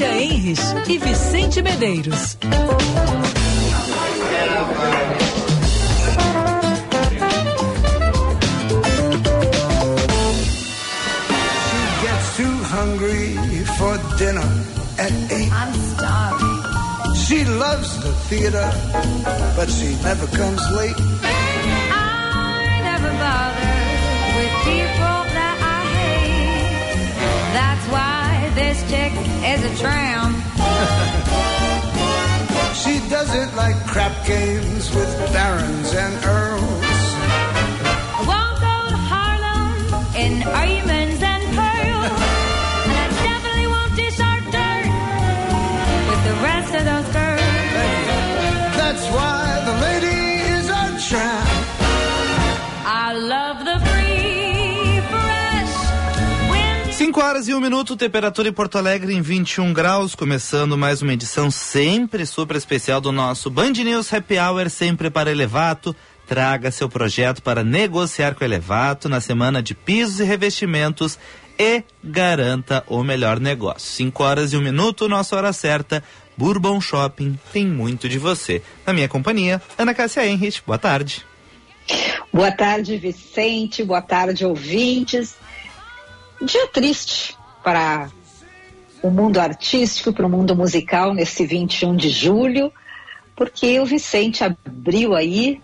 Cássia Henrich e Vicente Medeiros. She gets too hungry for dinner at eight. I'm starving. She loves the theater, but she never comes late. I never bother with people that I hate. That's why this chick is a tramp. she doesn't like crap games with barons and earls. I won't go to Harlem in arguments 5 horas e um minuto, temperatura em Porto Alegre em 21 graus, começando mais uma edição sempre super especial do nosso Band News Happy Hour, sempre para Elevato. Traga seu projeto para negociar com Elevato na semana de pisos e revestimentos e garanta o melhor negócio. 5 horas e um minuto, nossa hora certa. Bourbon Shopping tem muito de você. Na minha companhia, Ana Cássia Henrich. Boa tarde. Boa tarde, Vicente. Boa tarde, ouvintes. Dia triste para o mundo artístico, para o mundo musical nesse 21 de julho, porque o Vicente abriu aí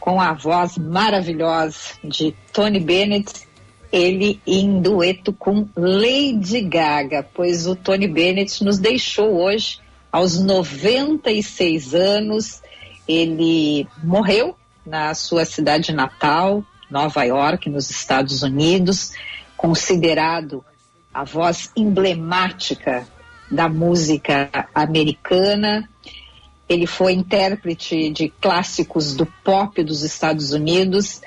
com a voz maravilhosa de Tony Bennett, ele em dueto com Lady Gaga, pois o Tony Bennett nos deixou hoje aos 96 anos. Ele morreu na sua cidade natal, Nova York, nos Estados Unidos, considerado a voz emblemática da música americana. Ele foi intérprete de clássicos do pop dos Estados Unidos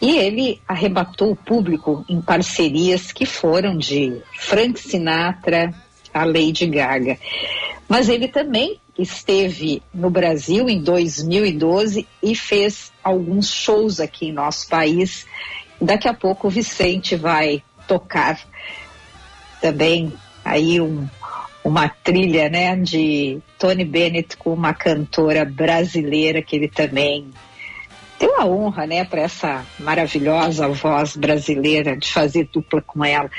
e ele arrebatou o público em parcerias que foram de Frank Sinatra a Lady Gaga. Mas ele também esteve no Brasil em 2012 e fez alguns shows aqui em nosso país. Daqui a pouco o Vicente vai tocar também aí um, uma trilha né, de Tony Bennett com uma cantora brasileira que ele também deu a honra né, para essa maravilhosa voz brasileira de fazer dupla com ela.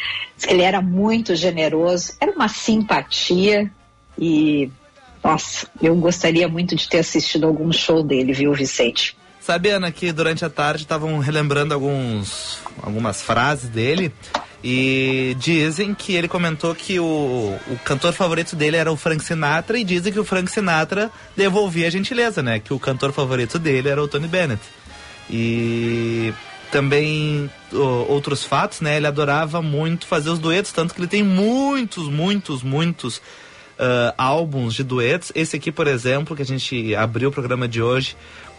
Ele era muito generoso, era uma simpatia e nossa, eu gostaria muito de ter assistido algum show dele, viu, Vicente? Sabe, Ana, que durante a tarde estavam relembrando alguns, algumas frases dele e dizem que ele comentou que o, o cantor favorito dele era o Frank Sinatra e dizem que o Frank Sinatra devolvia a gentileza, né? Que o cantor favorito dele era o Tony Bennett. E também o, outros fatos, né? Ele adorava muito fazer os duetos, tanto que ele tem muitos, muitos, muitos uh, álbuns de duetos. Esse aqui, por exemplo, que a gente abriu o programa de hoje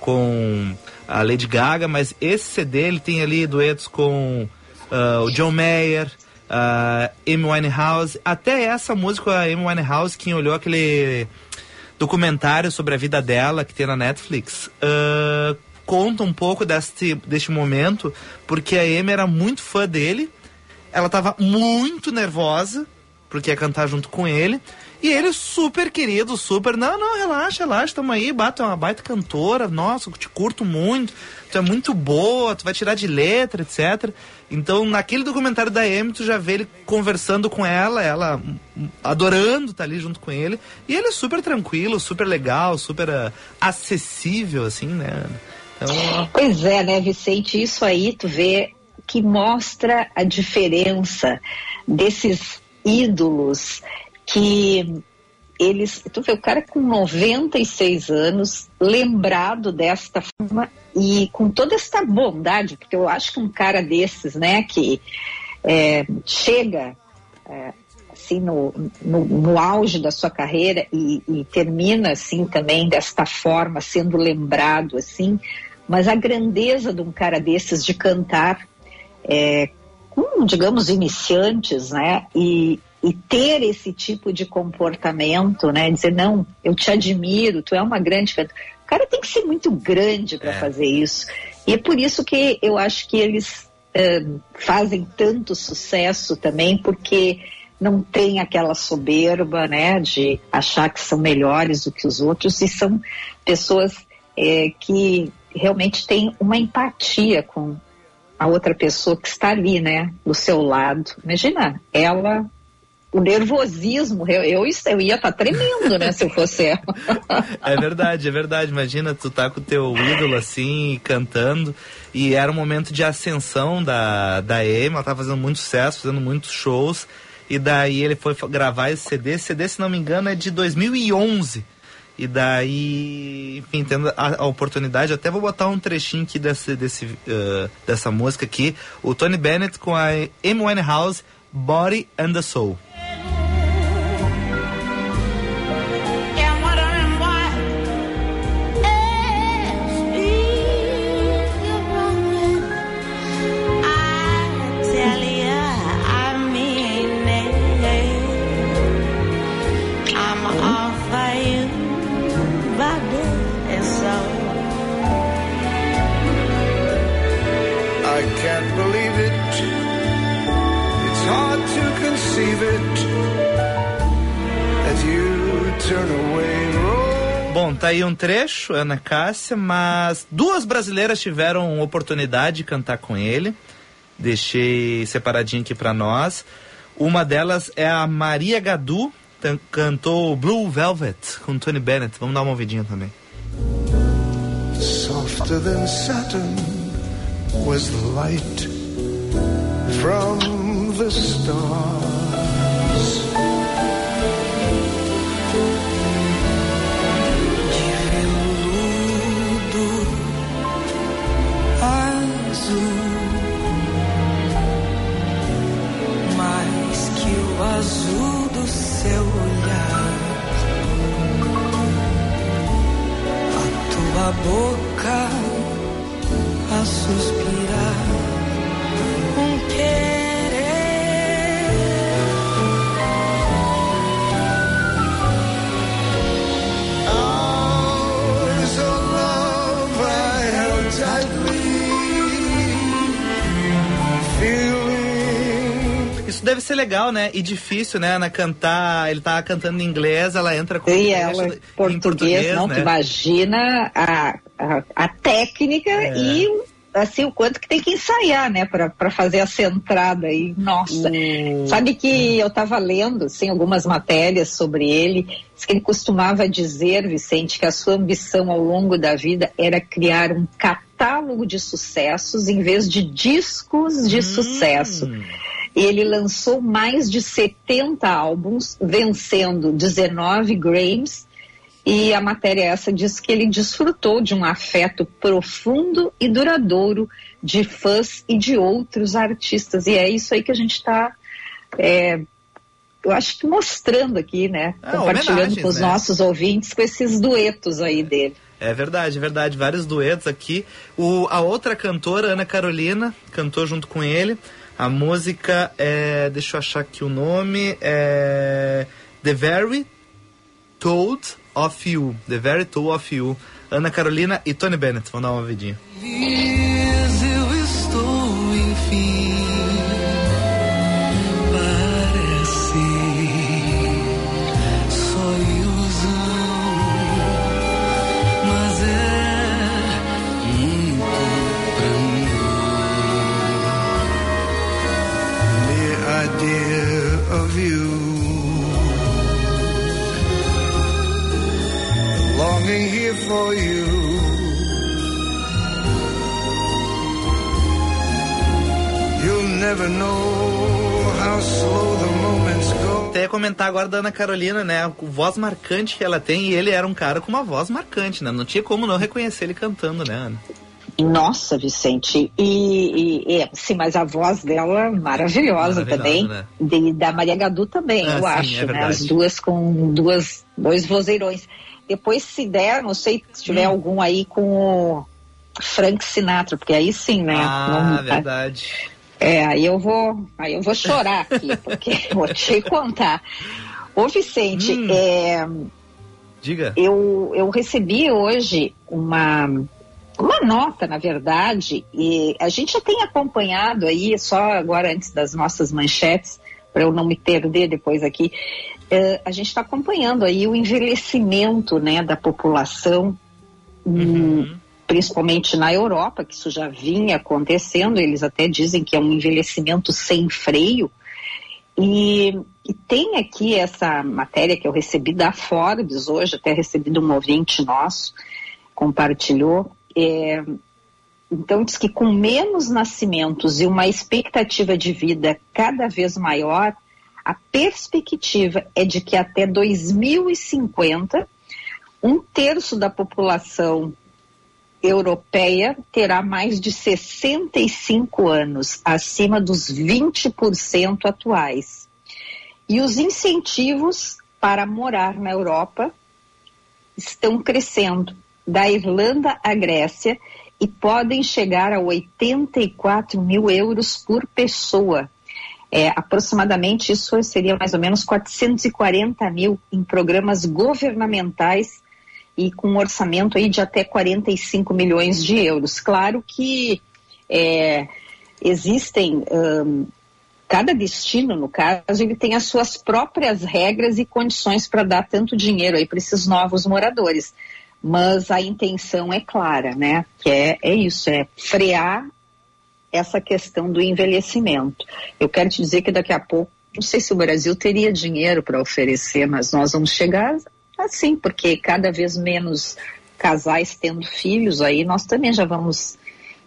com a Lady Gaga, mas esse CD ele tem ali duetos com uh, o John Mayer, uh, Amy Winehouse, até essa música, a Amy Winehouse, quem olhou aquele documentário sobre a vida dela que tem na Netflix, uh, conta um pouco deste, deste momento, porque a Amy era muito fã dele, ela estava muito nervosa, porque ia cantar junto com ele, e ele super querido, super, não, não, relaxa, relaxa, tamo aí, bata é uma baita cantora, nossa, te curto muito, tu é muito boa, tu vai tirar de letra, etc. Então, naquele documentário da Amy, tu já vê ele conversando com ela, ela hum, adorando estar tá ali junto com ele, e ele é super tranquilo, super legal, super uh, acessível, assim, né? Então... Pois é, né, Vicente, isso aí tu vê que mostra a diferença desses ídolos que eles, tu vê o cara com 96 anos, lembrado desta forma e com toda esta bondade, porque eu acho que um cara desses, né, que é, chega é, assim no, no, no, auge da sua carreira e, e, termina assim também desta forma, sendo lembrado assim, mas a grandeza de um cara desses de cantar é, com, digamos, iniciantes, né, e, e ter esse tipo de comportamento, né? Dizer, não, eu te admiro, tu é uma grande cantora. O cara tem que ser muito grande para é. fazer isso. E é por isso que eu acho que eles uh, fazem tanto sucesso também, porque não tem aquela soberba, né, de achar que são melhores do que os outros e são pessoas é, que realmente têm uma empatia com a outra pessoa que está ali, né, do seu lado. Imagina, ela o nervosismo, eu, eu, eu ia estar tá tremendo, né, se eu fosse ela. É verdade, é verdade. Imagina, tu tá com o teu ídolo assim, cantando, e era um momento de ascensão da, da Amy, ela tava fazendo muito sucesso, fazendo muitos shows, e daí ele foi gravar esse CD. CD, se não me engano, é de 2011. E daí, enfim, tendo a, a oportunidade, até vou botar um trechinho aqui desse, desse, uh, dessa música aqui. O Tony Bennett com a Amy Winehouse, Body and the Soul. Aí um trecho, Ana Cássia, mas duas brasileiras tiveram oportunidade de cantar com ele. Deixei separadinho aqui para nós. Uma delas é a Maria Gadu, cantou Blue Velvet com Tony Bennett. Vamos dar uma ouvidinha também. Softer than Saturn was the light from the stars. Azul do seu olhar, a tua boca a suspirar, um querer. Deve ser legal, né? E difícil, né, Ana, cantar. Ele tá cantando em inglês, ela entra com e ela, português, português, não, né? imagina a, a, a técnica é. e assim o quanto que tem que ensaiar, né, para fazer essa entrada aí. Nossa, hum. sabe que eu estava lendo, assim, algumas matérias sobre ele, que ele costumava dizer, Vicente, que a sua ambição ao longo da vida era criar um catálogo de sucessos em vez de discos de hum. sucesso. Ele lançou mais de 70 álbuns, vencendo 19 Grammys. E a matéria essa diz que ele desfrutou de um afeto profundo e duradouro de fãs e de outros artistas. E é isso aí que a gente está, é, eu acho que mostrando aqui, né? Ah, Compartilhando com os né? nossos ouvintes com esses duetos aí dele. É verdade, é verdade. Vários duetos aqui. O, a outra cantora, Ana Carolina, cantou junto com ele. A música é. Deixa eu achar aqui o nome. É. The Very Told of You. The Very Told of You. Ana Carolina e Tony Bennett. Vamos dar uma vidinha. Eu Até ia comentar agora da Ana Carolina, né? A voz marcante que ela tem, e ele era um cara com uma voz marcante, né? Não tinha como não reconhecer ele cantando, né, Ana? Nossa, Vicente. E, e, é, sim, mas a voz dela maravilhosa, também. Né? De, da Maria Gadu também, ah, eu sim, acho, é né? As duas com duas, dois vozeirões. Depois, se der, não sei se tiver hum. algum aí com o Frank Sinatra, porque aí sim, né? Ah, não, verdade. É, aí eu vou, aí eu vou chorar aqui, porque vou te contar. Ô Vicente, hum. é, Diga. Eu, eu recebi hoje uma, uma nota, na verdade, e a gente já tem acompanhado aí, só agora antes das nossas manchetes, para eu não me perder depois aqui. Uh, a gente está acompanhando aí o envelhecimento né, da população, uhum. um, principalmente na Europa, que isso já vinha acontecendo, eles até dizem que é um envelhecimento sem freio. E, e tem aqui essa matéria que eu recebi da Forbes hoje, até recebi de um ouvinte nosso, compartilhou. É, então, diz que com menos nascimentos e uma expectativa de vida cada vez maior, a perspectiva é de que até 2050, um terço da população europeia terá mais de 65 anos, acima dos 20% atuais. E os incentivos para morar na Europa estão crescendo, da Irlanda à Grécia, e podem chegar a 84 mil euros por pessoa. É, aproximadamente isso seria mais ou menos 440 mil em programas governamentais e com um orçamento aí de até 45 milhões de euros. Claro que é, existem um, cada destino, no caso, ele tem as suas próprias regras e condições para dar tanto dinheiro aí para esses novos moradores. Mas a intenção é clara, né? Que é, é isso, é frear essa questão do envelhecimento. Eu quero te dizer que daqui a pouco, não sei se o Brasil teria dinheiro para oferecer, mas nós vamos chegar Assim, porque cada vez menos casais tendo filhos, aí nós também já vamos,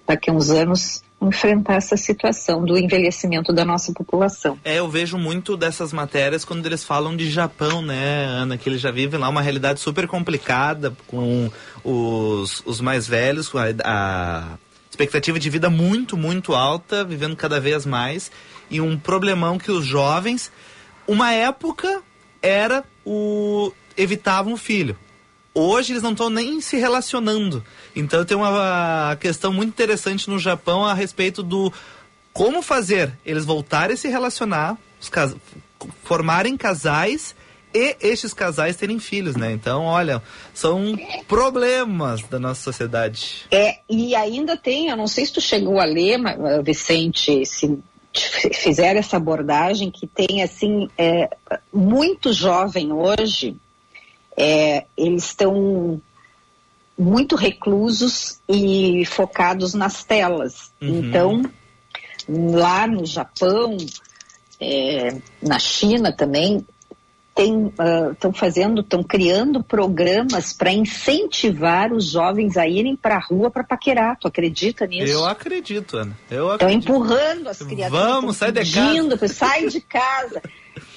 daqui a uns anos, enfrentar essa situação do envelhecimento da nossa população. É, eu vejo muito dessas matérias quando eles falam de Japão, né, Ana, que eles já vivem lá uma realidade super complicada com os, os mais velhos, a, a expectativa de vida muito, muito alta, vivendo cada vez mais, e um problemão que os jovens, uma época era o evitavam o filho. Hoje eles não estão nem se relacionando. Então tem uma questão muito interessante no Japão a respeito do como fazer eles voltarem a se relacionar, cas formarem casais e estes casais terem filhos, né? Então, olha, são problemas da nossa sociedade. É, e ainda tem, eu não sei se tu chegou a ler, Vicente, se fizeram essa abordagem, que tem, assim, é, muito jovem hoje, é, eles estão muito reclusos e focados nas telas. Uhum. Então, lá no Japão, é, na China também, estão uh, fazendo, estão criando programas para incentivar os jovens a irem para a rua para paquerar. Tu acredita nisso? Eu acredito, Ana. Eu Estão empurrando as crianças. Vamos, sai de casa. Sai de casa.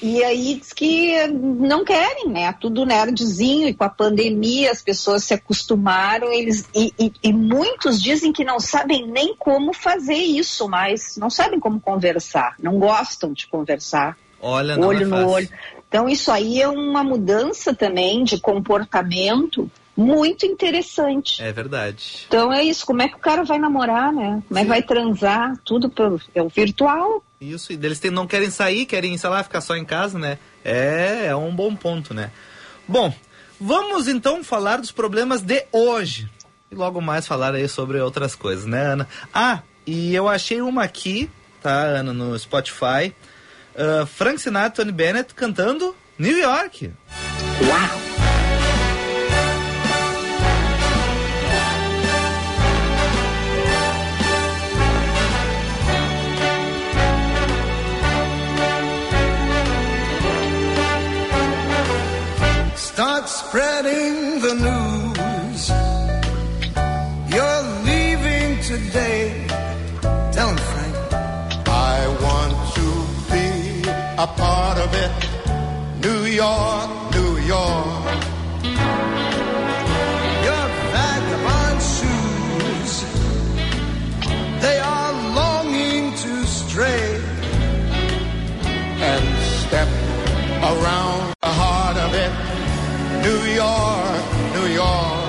E aí diz que não querem, né? Tudo nerdzinho e com a pandemia as pessoas se acostumaram, eles e, e, e muitos dizem que não sabem nem como fazer isso, mas não sabem como conversar, não gostam de conversar. Olha, olho é no olho. Então isso aí é uma mudança também de comportamento muito interessante. É verdade. Então é isso, como é que o cara vai namorar, né? Como é que vai transar? Tudo pelo, é o virtual. Isso, e eles tem, não querem sair, querem, sei lá, ficar só em casa, né? É, é um bom ponto, né? Bom, vamos então falar dos problemas de hoje. E logo mais falar aí sobre outras coisas, né, Ana? Ah, e eu achei uma aqui, tá, Ana, no Spotify. Uh, Frank Sinatra e Tony Bennett cantando New York. Uau! Start spreading the news. York, New York. Your vagabond shoes. They are longing to stray and step around the heart of it. New York, New York.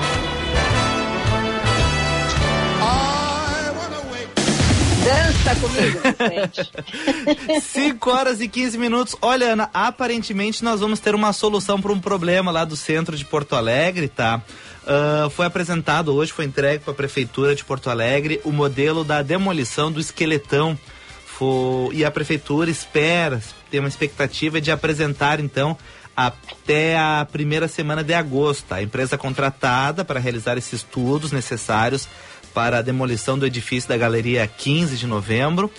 Dança comigo, 5 horas e 15 minutos. Olha, Ana, aparentemente nós vamos ter uma solução para um problema lá do centro de Porto Alegre, tá? Uh, foi apresentado hoje, foi entregue para a Prefeitura de Porto Alegre o modelo da demolição do esqueletão Fo- E a prefeitura espera, tem uma expectativa de apresentar então até a primeira semana de agosto. A empresa contratada para realizar esses estudos necessários para a demolição do edifício da Galeria 15 de novembro.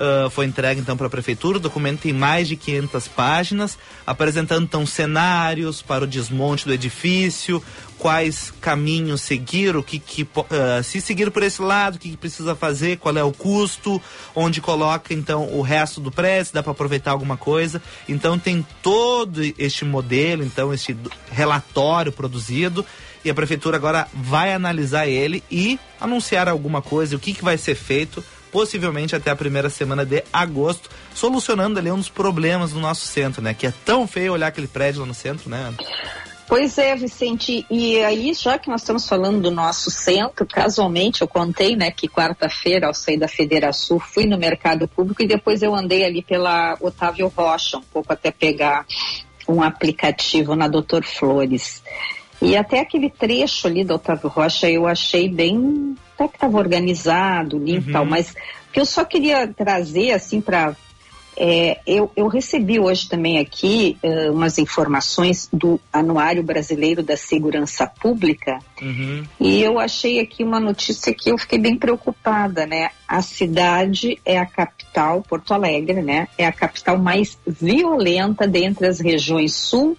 Ah, foi entregue então para a prefeitura. O documento tem mais de 500 páginas, apresentando então cenários para o desmonte do edifício, quais caminhos seguir, o que, que ah, se seguir por esse lado, o que, que precisa fazer, qual é o custo, onde coloca então o resto do prédio, se dá para aproveitar alguma coisa. Então tem todo este modelo, então este relatório produzido e a prefeitura agora vai analisar ele e anunciar alguma coisa, o que, que vai ser feito, possivelmente até a primeira semana de agosto, solucionando ali um dos problemas do nosso centro, né? Que é tão feio olhar aquele prédio lá no centro, né? Pois é, Vicente, e aí, já que nós estamos falando do nosso centro, casualmente eu contei, né, que quarta-feira, ao sair da Federação, fui no mercado público e depois eu andei ali pela Otávio Rocha, um pouco até pegar um aplicativo na Doutor Flores. E até aquele trecho ali da Otávio Rocha eu achei bem, até que estava organizado, limpo e tal, mas o que eu só queria trazer, assim, para é, eu, eu recebi hoje também aqui eh, umas informações do Anuário Brasileiro da Segurança Pública Uhum. e eu achei aqui uma notícia que eu fiquei bem preocupada, né? A cidade é a capital, Porto Alegre, né? É a capital mais violenta dentre as regiões Sul,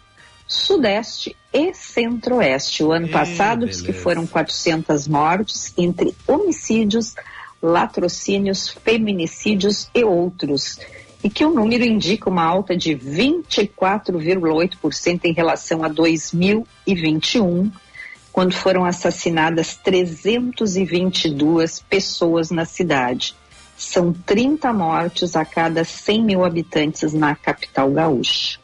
Sudeste e Centro-Oeste. O ano Ih, passado que foram 400 mortes entre homicídios, latrocínios, feminicídios e outros. E que o número indica uma alta de 24,8% em relação a 2021, quando foram assassinadas 322 pessoas na cidade. São 30 mortes a cada 100 mil habitantes na capital gaúcha.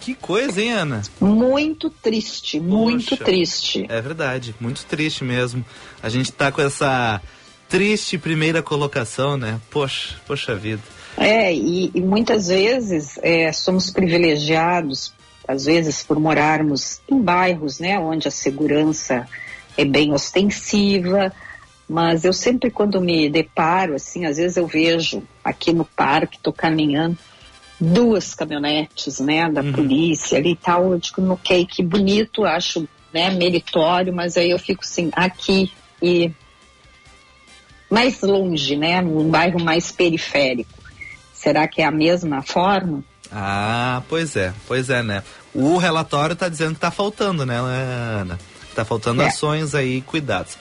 Que coisa, hein, Ana? Muito triste, muito Poxa. triste. É verdade, muito triste mesmo. A gente tá com essa triste primeira colocação, né? Poxa, poxa vida. É, e, e muitas vezes é, somos privilegiados, às vezes por morarmos em bairros, né, onde a segurança é bem ostensiva, mas eu sempre quando me deparo, assim, às vezes eu vejo aqui no parque, tô caminhando, duas caminhonetes, né, da polícia ali e tal, eu digo, ok, que bonito, acho, né, meritório, mas aí eu fico assim, aqui e mais longe, né, num bairro mais periférico. Será que é a mesma forma? Ah, pois é, pois é, né? O relatório tá dizendo que tá faltando, né, Ana? Tá faltando É. ações aí, cuidados.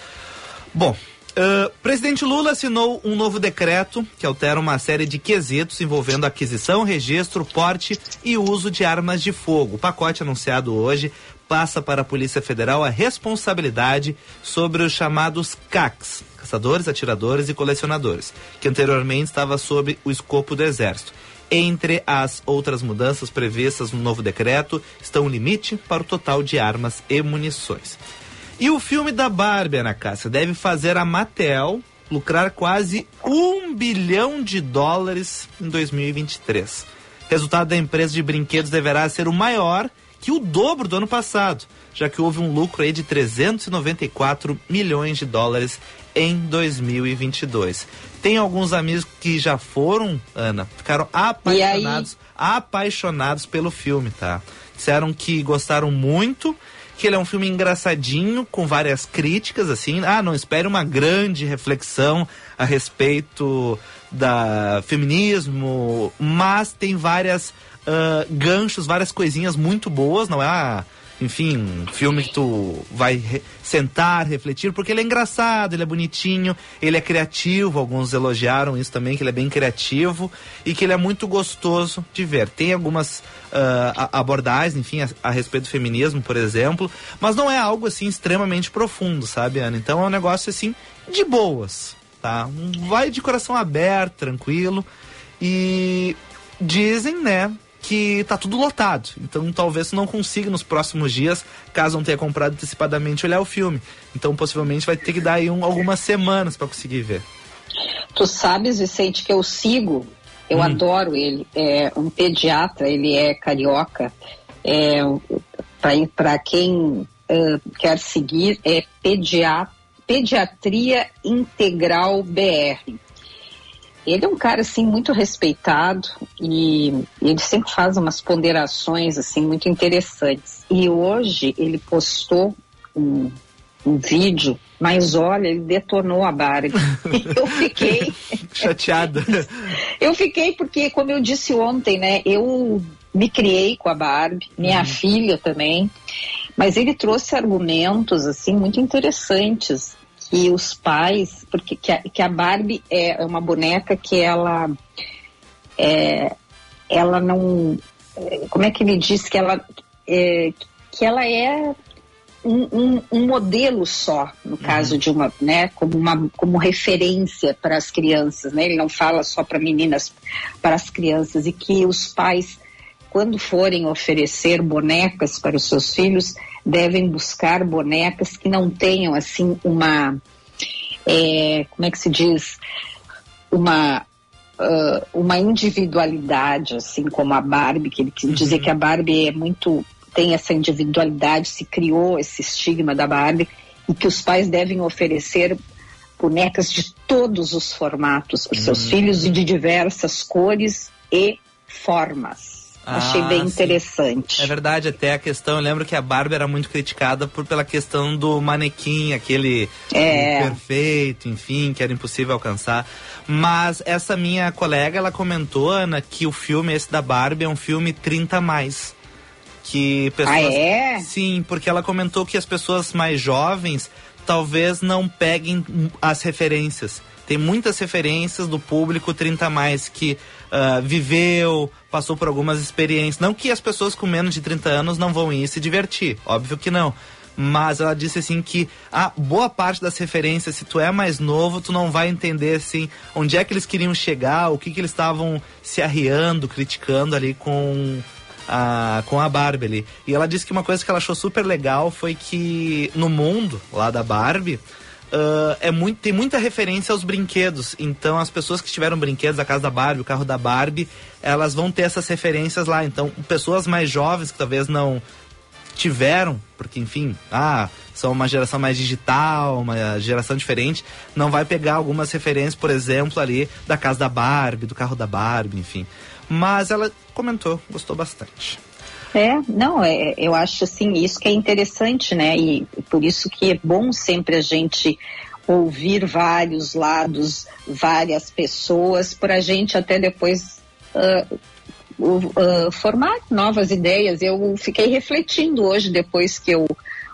Bom, ah, presidente Lula assinou um novo decreto que altera uma série de quesitos envolvendo aquisição, registro, porte e uso de armas de fogo. O pacote anunciado hoje passa para a Polícia Federal a responsabilidade sobre os chamados CACs, caçadores, atiradores e colecionadores, que anteriormente estava sob o escopo do Exército. Entre as outras mudanças previstas no novo decreto estão o limite para o total de armas e munições. E o filme da Barbie, Ana Cássia, deve fazer a Mattel lucrar quase um bilhão de dólares em 2023. Resultado da empresa de brinquedos deverá ser o maior que o dobro do ano passado, já que houve um lucro aí de 394 milhões de dólares em 2022. Tem alguns amigos que já foram, Ana, ficaram apaixonados, apaixonados pelo filme, tá? Disseram que gostaram muito, que ele é um filme engraçadinho, com várias críticas, assim. Ah, não espere uma grande reflexão a respeito da feminismo, mas tem várias ah, ganchos, várias coisinhas muito boas, não é? ah, enfim, um filme que tu vai re- sentar, refletir, porque ele é engraçado, ele é bonitinho, ele é criativo, alguns elogiaram isso também, que ele é bem criativo e que ele é muito gostoso de ver. Tem algumas a- abordagens, enfim, a, a respeito do feminismo, por exemplo, mas não é algo assim extremamente profundo, sabe, Ana? Então é um negócio assim de boas, tá? Vai de coração aberto, tranquilo e dizem, né, que tá tudo lotado. Então talvez não consiga nos próximos dias, caso não tenha comprado antecipadamente, olhar o filme. Então possivelmente vai ter que dar aí um- algumas semanas para conseguir ver. Tu sabes, Vicente, que eu sigo, eu adoro ele, é um pediatra, ele é carioca, é, para quem eh, quer seguir, é pedia, Pediatria Integral BR. Ele é um cara assim muito respeitado e ele sempre faz umas ponderações assim muito interessantes. E hoje ele postou um, um vídeo, mas olha, ele detonou a Barbie. eu fiquei chateada. eu fiquei porque, como eu disse ontem, né, eu me criei com a Barbie, minha uhum. filha também, mas ele trouxe argumentos assim muito interessantes que os pais, porque que a, que a Barbie é uma boneca que ela é, ela não, como é que ele diz que ela é, que ela é um, um, um, modelo só, no caso uhum. de uma, né, como uma como referência para as crianças, né? Ele não fala só para meninas, para as crianças e que os pais quando forem oferecer bonecas para os seus filhos, devem buscar bonecas que não tenham assim uma é, como é que se diz uma uh, uma individualidade assim como a Barbie que ele quis uhum. dizer que a Barbie é muito tem essa individualidade se criou esse estigma da Barbie e que os pais devem oferecer bonecas de todos os formatos para os seus uhum. filhos e de diversas cores e formas Achei bem ah, interessante. É verdade, até a questão, eu lembro que a Barbie era muito criticada por, pela questão do manequim, aquele é. perfeito, enfim, que era impossível alcançar. Mas essa minha colega, ela comentou, Ana, que o filme esse da Barbie é um filme 30 a mais. Que pessoas. Ah, é? Sim, porque ela comentou que as pessoas mais jovens talvez não peguem as referências. Tem muitas referências do público 30 a mais que uh, viveu, passou por algumas experiências. Não que as pessoas com menos de 30 anos não vão ir se divertir, óbvio que não. Mas ela disse assim que a boa parte das referências, se tu é mais novo, tu não vai entender assim onde é que eles queriam chegar, o que que eles estavam se arriando, criticando ali com a, com a Barbie ali. E ela disse que uma coisa que ela achou super legal foi que no mundo lá da Barbie, Uh, é muito, tem muita referência aos brinquedos. Então, as pessoas que tiveram brinquedos, a casa da Barbie, o carro da Barbie, elas vão ter essas referências lá. Então, pessoas mais jovens que talvez não tiveram, porque enfim, ah, são uma geração mais digital, uma geração diferente, não vai pegar algumas referências, por exemplo, ali da casa da Barbie, do carro da Barbie, enfim. Mas ela comentou, gostou bastante. É, não, é, eu acho assim, isso que é interessante, né? E por isso que é bom sempre a gente ouvir vários lados, várias pessoas, para a gente até depois uh, uh, formar novas ideias. Eu fiquei refletindo hoje, depois que eu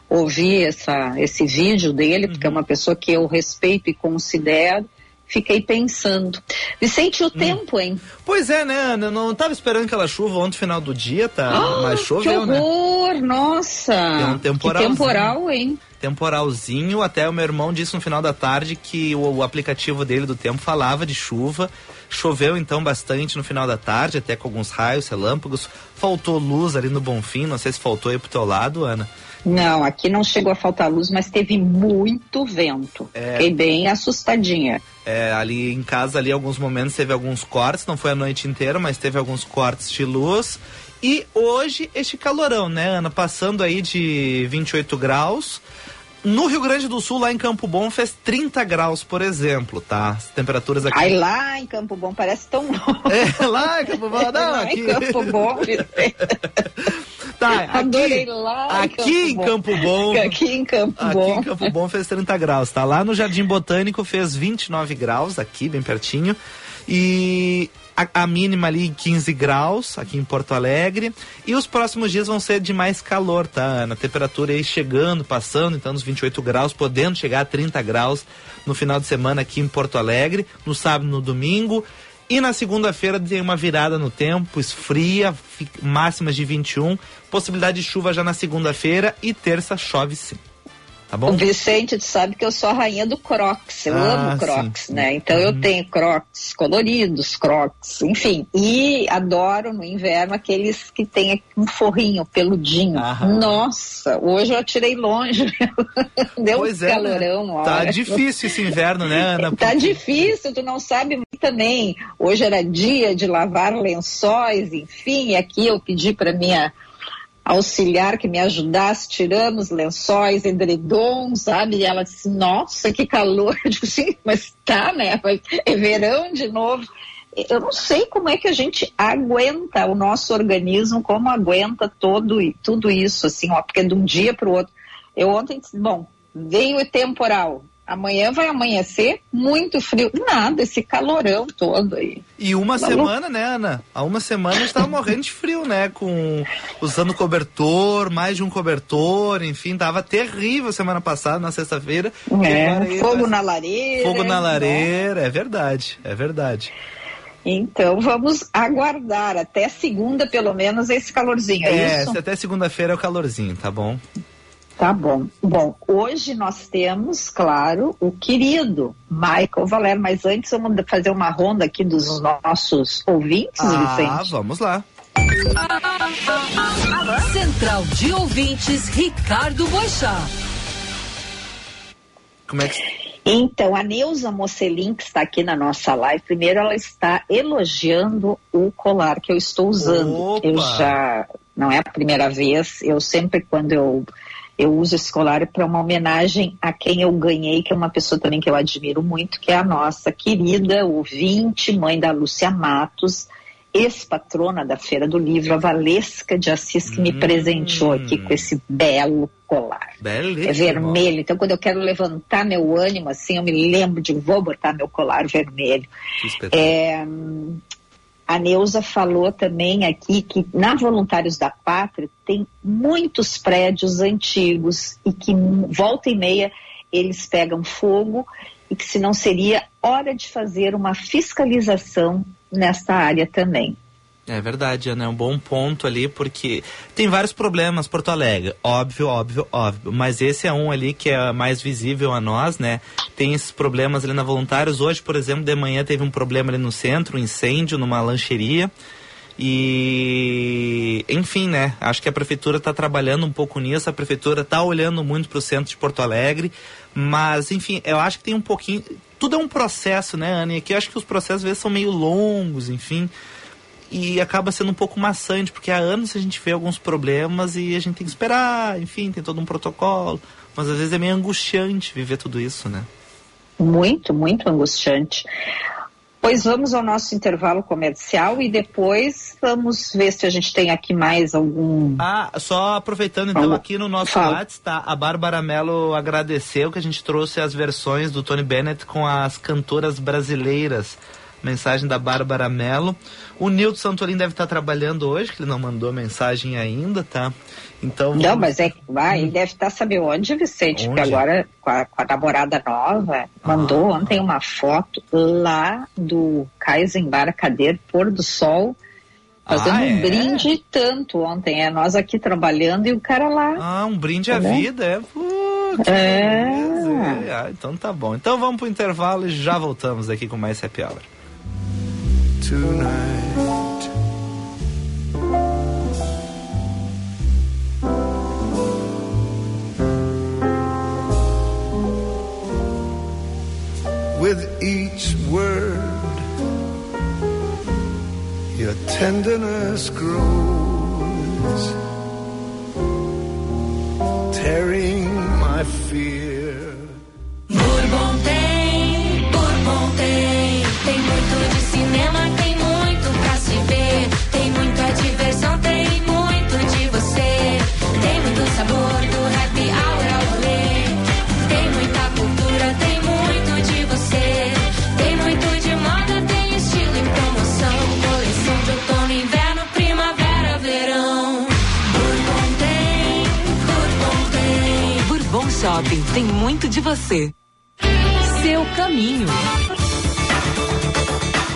ouvi essa, esse vídeo dele, porque é uma pessoa que eu respeito e considero, fiquei pensando. Vicente, o hum. tempo, hein? Pois é, né, Ana? Eu não estava esperando aquela chuva ontem final do dia, tá? Oh, Mas choveu, que né? horror, né? nossa! Deu um temporal. Temporal, hein? Temporalzinho, até o meu irmão disse no final da tarde que o, o aplicativo dele do tempo falava de chuva. Choveu então bastante no final da tarde, até com alguns raios, relâmpagos. Faltou luz ali no Bonfim, não sei se faltou aí pro teu lado, Ana. Não, aqui não chegou a faltar luz, mas teve muito vento. É... Fiquei bem assustadinha. É, ali em casa, ali, alguns momentos teve alguns cortes, não foi a noite inteira, mas teve alguns cortes de luz. E hoje, este calorão, né, Ana? Passando aí de 28 graus. No Rio Grande do Sul, lá em Campo Bom, fez 30 graus, por exemplo, tá? As temperaturas aqui. Ai, lá em Campo Bom parece tão É, lá em Campo Bom, não, aqui. em Campo Bom. tá, aqui, Adorei lá aqui em Campo, Campo Bom. Aqui em Campo Bom. Aqui em Campo Bom fez 30 graus, tá? Lá no Jardim Botânico fez 29 graus, aqui, bem pertinho. E a, a, mínima ali 15 graus aqui em Porto Alegre. E os próximos dias vão ser de mais calor, tá, Ana? Temperatura aí chegando, passando, então nos 28 graus, podendo chegar a 30 graus no final de semana aqui em Porto Alegre, no sábado e no domingo. E na segunda-feira tem uma virada no tempo, esfria, máximas de 21, possibilidade de chuva já na segunda-feira e terça chove sim. Tá bom? O Vicente sabe que eu sou a rainha do Crocs, eu ah, amo Crocs, sim. né? Então eu uhum. tenho Crocs coloridos, Crocs, enfim. E adoro no inverno aqueles que tem um forrinho peludinho. Aham. Nossa, hoje eu tirei longe. Deu pois um é, calorão. Né? Tá difícil esse inverno, né, Ana? tá difícil, tu não sabe também. Hoje era dia de lavar lençóis, enfim, e aqui eu pedi para minha auxiliar que me ajudasse, tiramos lençóis, edredons, sabe? E ela disse, nossa, que calor. Eu digo, sim, mas tá, né? É verão de novo. Eu não sei como é que a gente aguenta o nosso organismo, como aguenta todo e tudo isso, assim, ó, porque de um dia para o outro. Eu ontem disse, bom, veio o temporal, Amanhã vai amanhecer muito frio. Nada, esse calorão todo aí. E uma semana, né, Ana? Há uma semana a gente tava morrendo de frio, né? Com usando cobertor, mais de um cobertor, enfim, tava terrível semana passada, na sexta-feira. É, fogo na lareira. Fogo na lareira, é verdade, é verdade. Então vamos aguardar até segunda, pelo menos, esse calorzinho, é, é isso? até segunda-feira é o calorzinho, tá bom? Tá bom. Bom, hoje nós temos, claro, o querido Michael Valer, mas antes vamos fazer uma ronda aqui dos nossos ouvintes, ah, Vicente. Ah, vamos lá. Central de Ouvintes, Ricardo Boixá. Como é que... Então, a Neuza Mocelin, que está aqui na nossa live, primeiro ela está elogiando o colar que eu estou usando. Opa. Eu já, não é a primeira vez, eu sempre quando eu eu uso esse colar para uma homenagem a quem eu ganhei, que é uma pessoa também que eu admiro muito, que é a nossa querida ouvinte, mãe da Lúcia Matos, ex-patrona da Feira do Livro, a Valesca de Assis, que hum. me presenteou aqui com esse belo colar. Belíssimo. É vermelho. Então, quando eu quero levantar meu ânimo, assim, eu me lembro de vou botar meu colar vermelho. É, a Neuza falou também aqui que na Voluntários da Pátria tem muitos prédios antigos e que volta e meia eles pegam fogo e que se não seria hora de fazer uma fiscalização nesta área também. É verdade, Ana, é um bom ponto ali, porque tem vários problemas Porto Alegre, óbvio, óbvio, óbvio, mas esse é um ali que é mais visível a nós, né? Tem esses problemas ali na Voluntários. Hoje, por exemplo, de manhã teve um problema ali no centro, um incêndio numa lancheria. E, enfim, né? Acho que a prefeitura está trabalhando um pouco nisso, a prefeitura está olhando muito para o centro de Porto Alegre, mas, enfim, eu acho que tem um pouquinho. Tudo é um processo, né, Ana? E aqui eu acho que os processos às vezes são meio longos, enfim e acaba sendo um pouco maçante, porque há anos a gente vê alguns problemas e a gente tem que esperar, enfim, tem todo um protocolo. Mas às vezes é meio angustiante viver tudo isso, né? Muito, muito angustiante. Pois vamos ao nosso intervalo comercial e depois vamos ver se a gente tem aqui mais algum. Ah, só aproveitando então, aqui no nosso WhatsApp, tá? A Bárbara Mello agradeceu que a gente trouxe as versões do Tony Bennett com as cantoras brasileiras. Mensagem da Bárbara Mello. O Nilton Santorin deve estar trabalhando hoje, que ele não mandou mensagem ainda, tá? Então. Vamos... Não, mas é que vai, ele deve estar saber onde, Vicente, onde? porque agora com a, com a namorada nova, mandou ah. ontem uma foto lá do Cais Embarcadeiro, pôr do sol. Fazendo ah, um é? brinde tanto ontem. É nós aqui trabalhando e o cara lá. Ah, um brinde tá à vida, é. Putz, é. é. Ah, então tá bom. Então vamos pro intervalo e já voltamos aqui com mais happy hour. Tonight. With each word, your tenderness grows, tearing my fear. Tem muito de você. Seu caminho.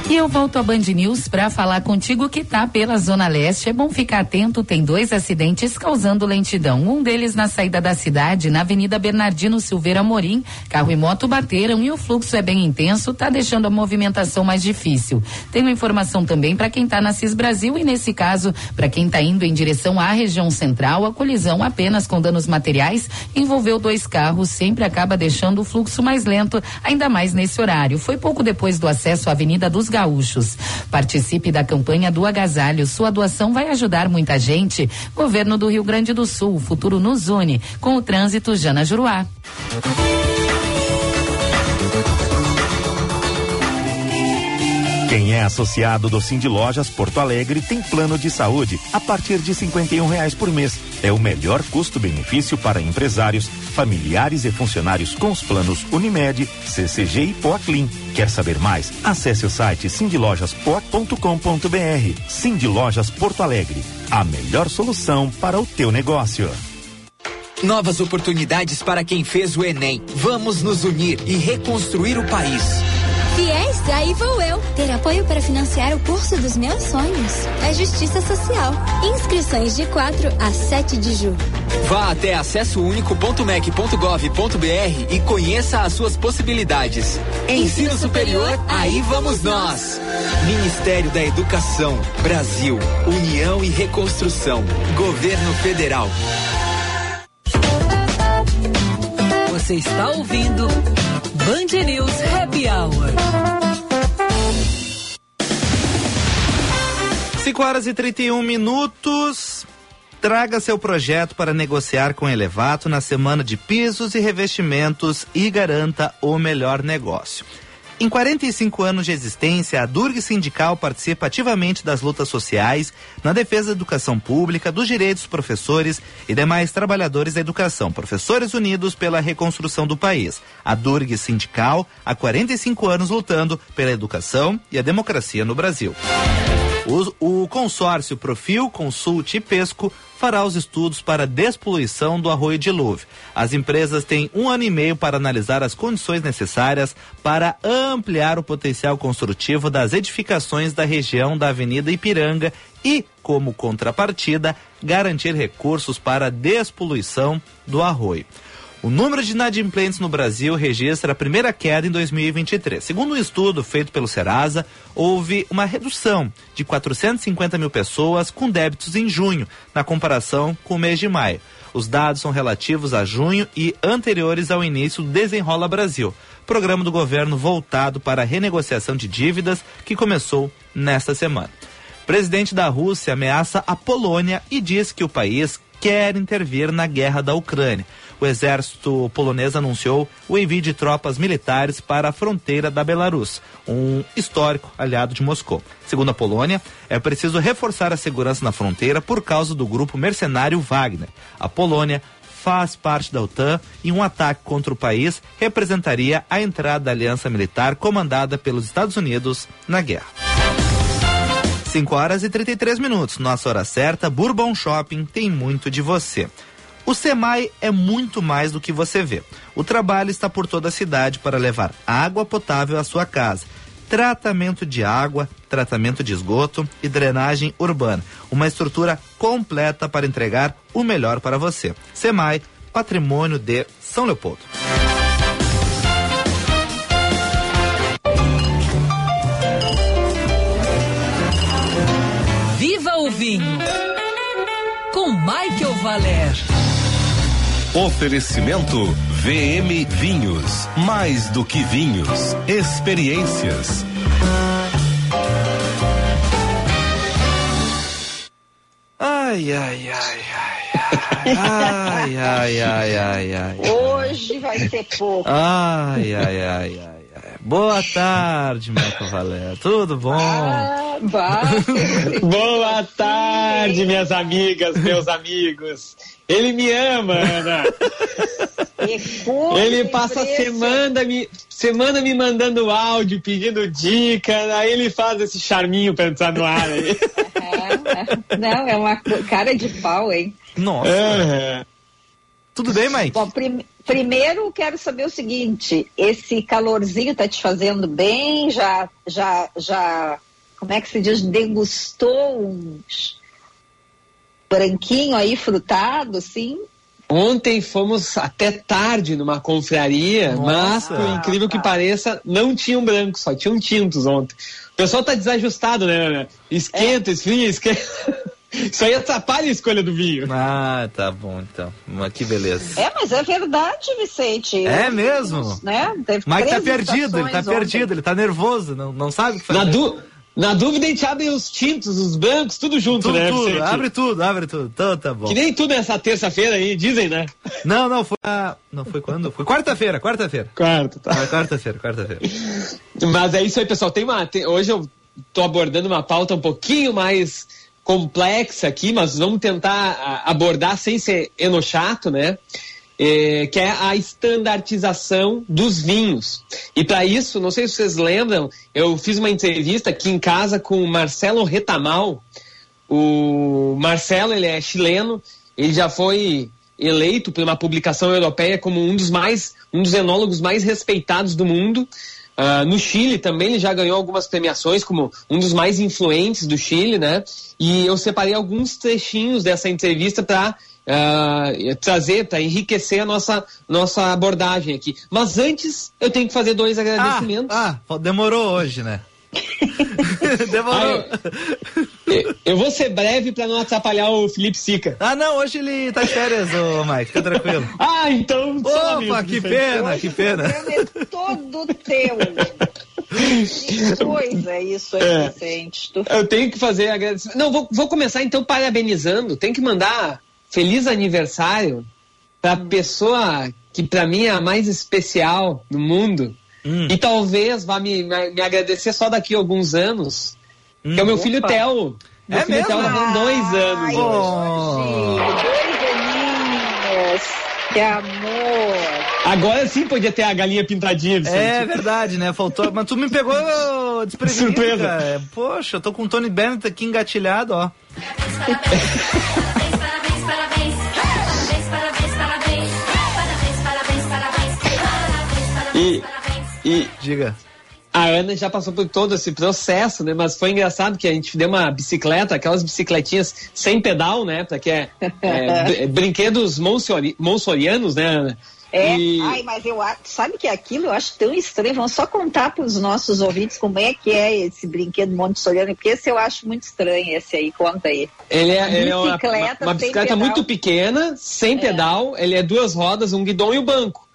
E eu volto a Band News para falar contigo que tá pela Zona Leste. É bom ficar atento, tem dois acidentes causando lentidão. Um deles na saída da cidade, na Avenida Bernardino Silveira Morim. Carro e moto bateram e o fluxo é bem intenso, tá deixando a movimentação mais difícil. Tenho informação também para quem tá na CIS Brasil e nesse caso, para quem tá indo em direção à região central, a colisão apenas com danos materiais envolveu dois carros, sempre acaba deixando o fluxo mais lento, ainda mais nesse horário. Foi pouco depois do acesso à Avenida dos gaúchos. Participe da campanha do Agasalho. Sua doação vai ajudar muita gente. Governo do Rio Grande do Sul. Futuro nos une. Com o trânsito, Jana Juruá. Quem é associado do Cindy Lojas Porto Alegre tem plano de saúde a partir de R$ reais por mês. É o melhor custo-benefício para empresários, familiares e funcionários com os planos Unimed, CCG e Poaclin. Quer saber mais? Acesse o site cindylojaspoa.com.br. Cindy Lojas Porto Alegre, a melhor solução para o teu negócio. Novas oportunidades para quem fez o Enem. Vamos nos unir e reconstruir o país. Fiéis, aí vou eu. Ter apoio para financiar o curso dos meus sonhos. É Justiça Social. Inscrições de 4 a 7 de julho. Vá até acessounico.mec.gov.br e conheça as suas possibilidades. Ensino superior, aí vamos nós. Ministério da Educação, Brasil, União e Reconstrução, Governo Federal. Você está ouvindo Band News Happy Hour. 5 horas e 31 minutos. Traga seu projeto para negociar com Elevato na semana de pisos e revestimentos e garanta o melhor negócio. Em 45 anos de existência, a Durg Sindical participa ativamente das lutas sociais, na defesa da educação pública, dos direitos dos professores e demais trabalhadores da educação. Professores Unidos pela reconstrução do país. A Durg Sindical, há 45 anos lutando pela educação e a democracia no Brasil. O, o consórcio Profil, Consult e Pesco fará os estudos para despoluição do arroio dilúvio. As empresas têm um ano e meio para analisar as condições necessárias para ampliar o potencial construtivo das edificações da região da Avenida Ipiranga e, como contrapartida, garantir recursos para a despoluição do arroio. O número de inadimplentes no Brasil registra a primeira queda em 2023. Segundo um estudo feito pelo Serasa, houve uma redução de 450 mil pessoas com débitos em junho, na comparação com o mês de maio. Os dados são relativos a junho e anteriores ao início do Desenrola Brasil, programa do governo voltado para a renegociação de dívidas que começou nesta semana. Presidente da Rússia ameaça a Polônia e diz que o país quer intervir na guerra da Ucrânia o exército polonês anunciou o envio de tropas militares para a fronteira da Belarus, um histórico aliado de Moscou. Segundo a Polônia, é preciso reforçar a segurança na fronteira por causa do grupo mercenário Wagner. A Polônia faz parte da OTAN e um ataque contra o país representaria a entrada da aliança militar comandada pelos Estados Unidos na guerra. 5 horas e 33 minutos. Nossa hora certa, Bourbon Shopping tem muito de você. O SEMAI é muito mais do que você vê. O trabalho está por toda a cidade para levar água potável à sua casa. Tratamento de água, tratamento de esgoto e drenagem urbana. Uma estrutura completa para entregar o melhor para você. SEMAI, patrimônio de São Leopoldo. Viva o vinho! Com Michael Valer. Oferecimento VM Vinhos. Mais do que vinhos, experiências. Ai, ai, ai, ai. Ai, ai, ai, ai, ai. Hoje vai ser pouco. Ai, ai, ai, ai. ai. Boa tarde, Marco Valério. Tudo bom? Ah. Boa tarde, minhas amigas, meus amigos. Ele me ama, Ana. Ele passa a semana me, semana me mandando áudio, pedindo dica, aí ele faz esse charminho pra entrar no ar aí. É. Não, é uma cara de pau, hein? Nossa. É. Tudo bem, Mike? Bom, prim- primeiro quero saber o seguinte: esse calorzinho tá te fazendo bem? Já, já, já, como é que se diz? Degustou uns branquinho aí frutado, sim? Ontem fomos até tarde numa confraria, mas, Nossa. por incrível que pareça, não tinham brancos, só tinham tintos ontem. O pessoal tá desajustado, né, Ana? Esquenta, esfria, esquenta. Isso aí atrapalha a escolha do vinho. Ah, tá bom, então. Mas que beleza. É, mas é verdade, Vicente. É mesmo? Né? Teve Mike tá perdido, ele tá estações perdido, ontem. ele tá nervoso, não, não sabe o que fazer. Na, du- na dúvida, a gente abre os tintos, os brancos, tudo junto, Tudo, né? tudo, abre tudo, abre tudo. Então tá bom. Que nem tudo nessa terça-feira aí, dizem, né? Não, não, foi. a- Não foi quando? Foi quarta-feira, quarta-feira. Quarto, tá. Quarta-feira, quarta-feira. Mas é isso aí, pessoal. Tem uma, tem- hoje eu tô abordando uma pauta um pouquinho mais complexa aqui, mas vamos tentar abordar sem ser enochato, né? É, que é a estandartização dos vinhos. E para isso, não sei se vocês lembram, eu fiz uma entrevista aqui em casa com o Marcelo Retamal. O Marcelo, ele é chileno, ele já foi eleito por uma publicação europeia como um dos mais, um dos enólogos mais respeitados do mundo. Ah, no Chile também ele já ganhou algumas premiações como um dos mais influentes do Chile, né? E eu separei alguns trechinhos dessa entrevista para trazer, para enriquecer a nossa, nossa abordagem aqui. Mas antes eu tenho que fazer dois agradecimentos. Ah, ah, demorou hoje, né? demorou. Eu, eu vou ser breve para não atrapalhar o Felipe Sica. Ah, não, hoje ele tá de férias, ô Mike, fica tranquilo. Ah, então. Opa, que pena, que pena. O é todo teu. Que coisa isso aí, É. Vicente. Tu Eu tenho que fazer agradecimento. Não, vou, vou começar então parabenizando. Tem que mandar feliz aniversário para a pessoa que para mim é a mais especial no mundo. E talvez vá me, me, me agradecer só daqui a alguns anos. que é o meu filho Opa. Theo. Meu É filho mesmo? Theo tá fazendo dois anos. Ai, hoje. Dois aninhos. Que amor. Agora sim podia ter a galinha pintadinha, Vicente. É verdade, né? Faltou. Mas tu me pegou desprevenido, Surpresa. cara. Poxa, eu tô com o Tony Bennett aqui engatilhado, ó. E, e Diga. a Ana já passou por todo esse processo, né? Mas foi engraçado que a gente deu uma bicicleta, aquelas bicicletinhas sem pedal, né? Porque é, é, br- brinquedos monsori- monsorianos, né, Ana? É, E- ai, mas eu sabe que aquilo eu acho tão estranho. Vamos só contar para os nossos ouvintes como é que é esse brinquedo montessoriano, porque esse eu acho muito estranho, esse aí, conta aí. Ele é, ele é uma, Bicicleta uma- uma bicicleta pedal. muito pequena, sem pedal, ele é duas rodas, um guidão e o banco.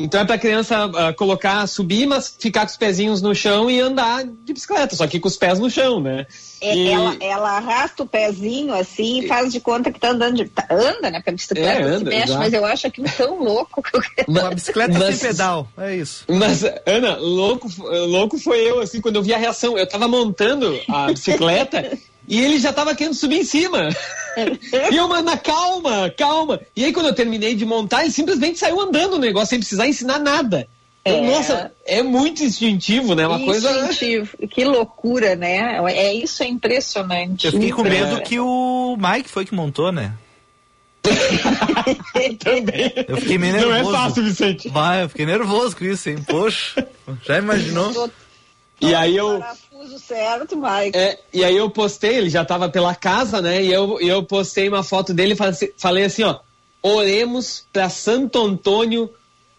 Então é pra criança ah, colocar, subir, mas ficar com os pezinhos no chão e andar de bicicleta, só que com os pés no chão, né? É, E- ela, ela arrasta o pezinho assim e faz de conta que tá andando. De, tá- anda, né? Porque a bicicleta É, se anda, mexe, exato. mas eu acho aquilo tão louco que eu quero. Uma bicicleta Mas- sem pedal, é isso. Mas, Ana, louco, louco foi eu, assim, quando eu vi a reação. Eu tava montando a bicicleta e ele já tava querendo subir em cima. E eu, mano, calma, calma. E aí, quando eu terminei de montar, ele simplesmente saiu andando o negócio sem precisar ensinar nada. É. Nossa, é muito instintivo, né? Uma coisa. Instintivo. Que loucura, né? É isso, é impressionante. Eu fiquei com medo que o Mike foi que montou, né? Também. Eu fiquei meio Não nervoso. é fácil, Vicente. Vai, eu fiquei nervoso com isso, hein? Poxa, já imaginou? E aí eu. Parafuso certo, Mike. É, e aí eu postei, ele já tava pela casa, né? E eu, e eu postei uma foto dele e falei assim- falei assim, ó. Oremos pra Santo Antônio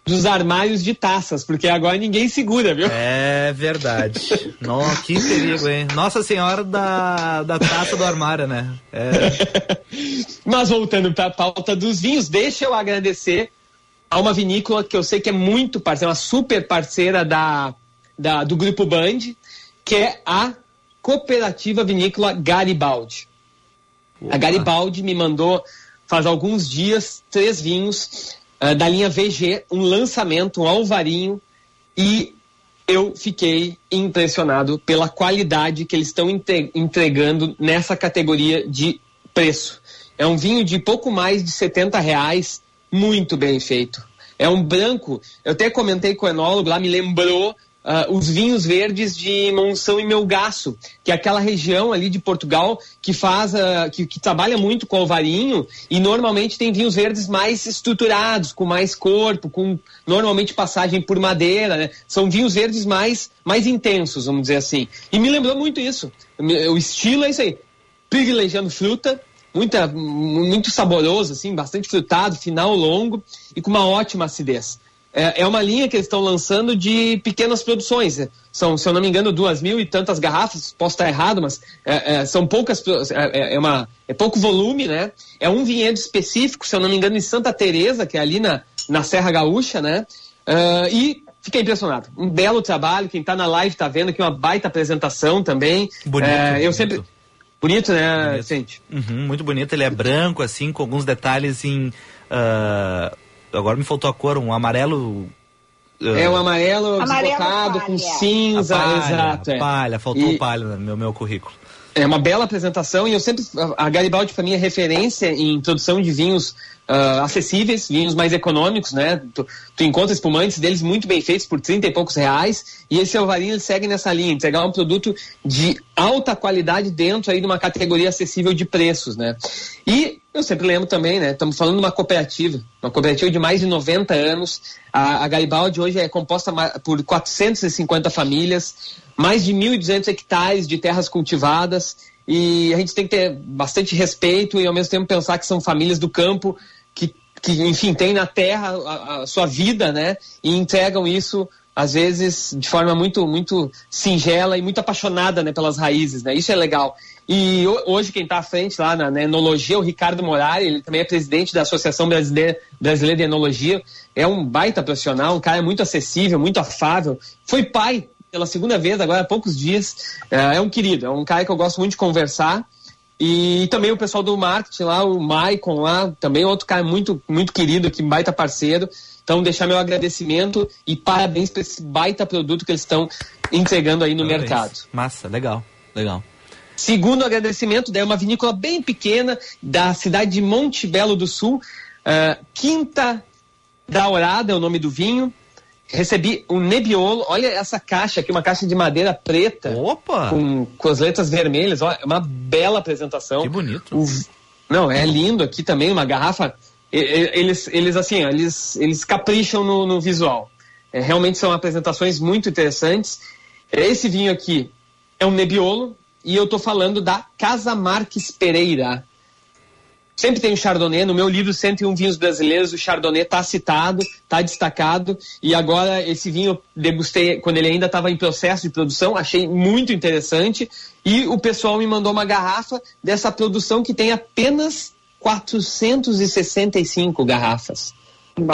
dos armários de taças, porque agora ninguém segura, viu? É verdade. Nossa, que perigo, hein? Nossa Senhora da, da taça do armário, né? É, Mas voltando para a pauta dos vinhos, deixa eu agradecer a uma vinícola que eu sei que é muito parceira, uma super parceira da, da- do Grupo Band, que é a Cooperativa Vinícola Garibaldi. A Garibaldi me mandou faz alguns dias três vinhos ah, da linha VG, um lançamento, um alvarinho, e eu fiquei impressionado pela qualidade que eles estão entre- entregando nessa categoria de preço. É um vinho de pouco mais de 70 reais, muito bem feito. É um branco, eu até comentei com o enólogo lá, me lembrou ah, os vinhos verdes de Monção e Melgaço, que é aquela região ali de Portugal que faz, ah, que, que trabalha muito com alvarinho e normalmente tem vinhos verdes mais estruturados, com mais corpo, com normalmente passagem por madeira, né? São vinhos verdes mais, mais intensos, vamos dizer assim. E me lembrou muito isso. O estilo é isso aí, privilegiando fruta, muita, muito saboroso, assim, bastante frutado, final longo e com uma ótima acidez. É, é uma linha que eles estão lançando de pequenas produções. São, se eu não me engano, duas mil e tantas garrafas. Posso estar errado, mas é, é, são poucas. É, é, uma, é pouco volume, né? É um vinhedo específico, se eu não me engano, em Santa Teresa, que é ali na, na Serra Gaúcha, né? Uh, e fiquei impressionado. Um belo trabalho. Quem está na live está vendo aqui uma baita apresentação também. Bonito. É, eu bonito. sempre. Bonito, né, Bonito. Vicente? Uhum, muito bonito, ele é branco, assim, com alguns detalhes em. ah, agora me faltou a cor, um amarelo. ah, É o amarelo, Amarelo desbocado com cinza, a palha, exato. é. palha, faltou E- palha no meu, meu currículo. É uma bela apresentação e eu sempre. A Garibaldi, para mim, é referência em produção de vinhos ah, acessíveis, vinhos mais econômicos, né? Tu, tu encontra espumantes deles muito bem feitos por 30 e poucos reais. E esse Alvarinho segue nessa linha, entregar um produto de alta qualidade dentro aí de uma categoria acessível de preços, né? E eu sempre lembro também, né? Estamos falando de uma cooperativa, uma cooperativa de mais de 90 anos. A, a Garibaldi hoje é composta por 450 famílias, mais de 1.200 hectares de terras cultivadas. E a gente tem que ter bastante respeito e ao mesmo tempo pensar que são famílias do campo que, que enfim, têm na terra a, a sua vida, né? E entregam isso às vezes de forma muito muito singela e muito apaixonada né, pelas raízes, né? Isso é legal. E ho- hoje quem está à frente lá na, na enologia, o Ricardo Morari, ele também é presidente da Associação Brasileira, Brasileira de Enologia, é um baita profissional, um cara muito acessível, muito afável. Foi pai pela segunda vez agora há poucos dias. É, é um querido, é um cara que eu gosto muito de conversar. E também o pessoal do marketing lá, o Maicon lá, também outro cara muito, muito querido, que baita parceiro. Então, deixar meu agradecimento e parabéns por esse baita produto que eles estão entregando aí no Parabéns. mercado. Massa, legal, legal. Segundo agradecimento, daí é uma vinícola bem pequena da cidade de Monte Belo do Sul, ah, Quinta Daurada é o nome do vinho. Recebi um Nebbiolo, olha essa caixa aqui, uma caixa de madeira preta. Opa! Com, com as letras vermelhas, olha, uma bela apresentação. Que bonito. O não, é lindo aqui também, uma garrafa. Eles, eles assim, eles, eles capricham no, no visual. É, realmente são apresentações muito interessantes. Esse vinho aqui é um Nebbiolo e eu tô falando da Casa Marques Pereira. Sempre tem o Chardonnay. No meu livro 101 Vinhos Brasileiros, o Chardonnay está citado, está destacado. E agora esse vinho eu degustei quando ele ainda estava em processo de produção, achei muito interessante. E o pessoal me mandou uma garrafa dessa produção que tem apenas 465 garrafas.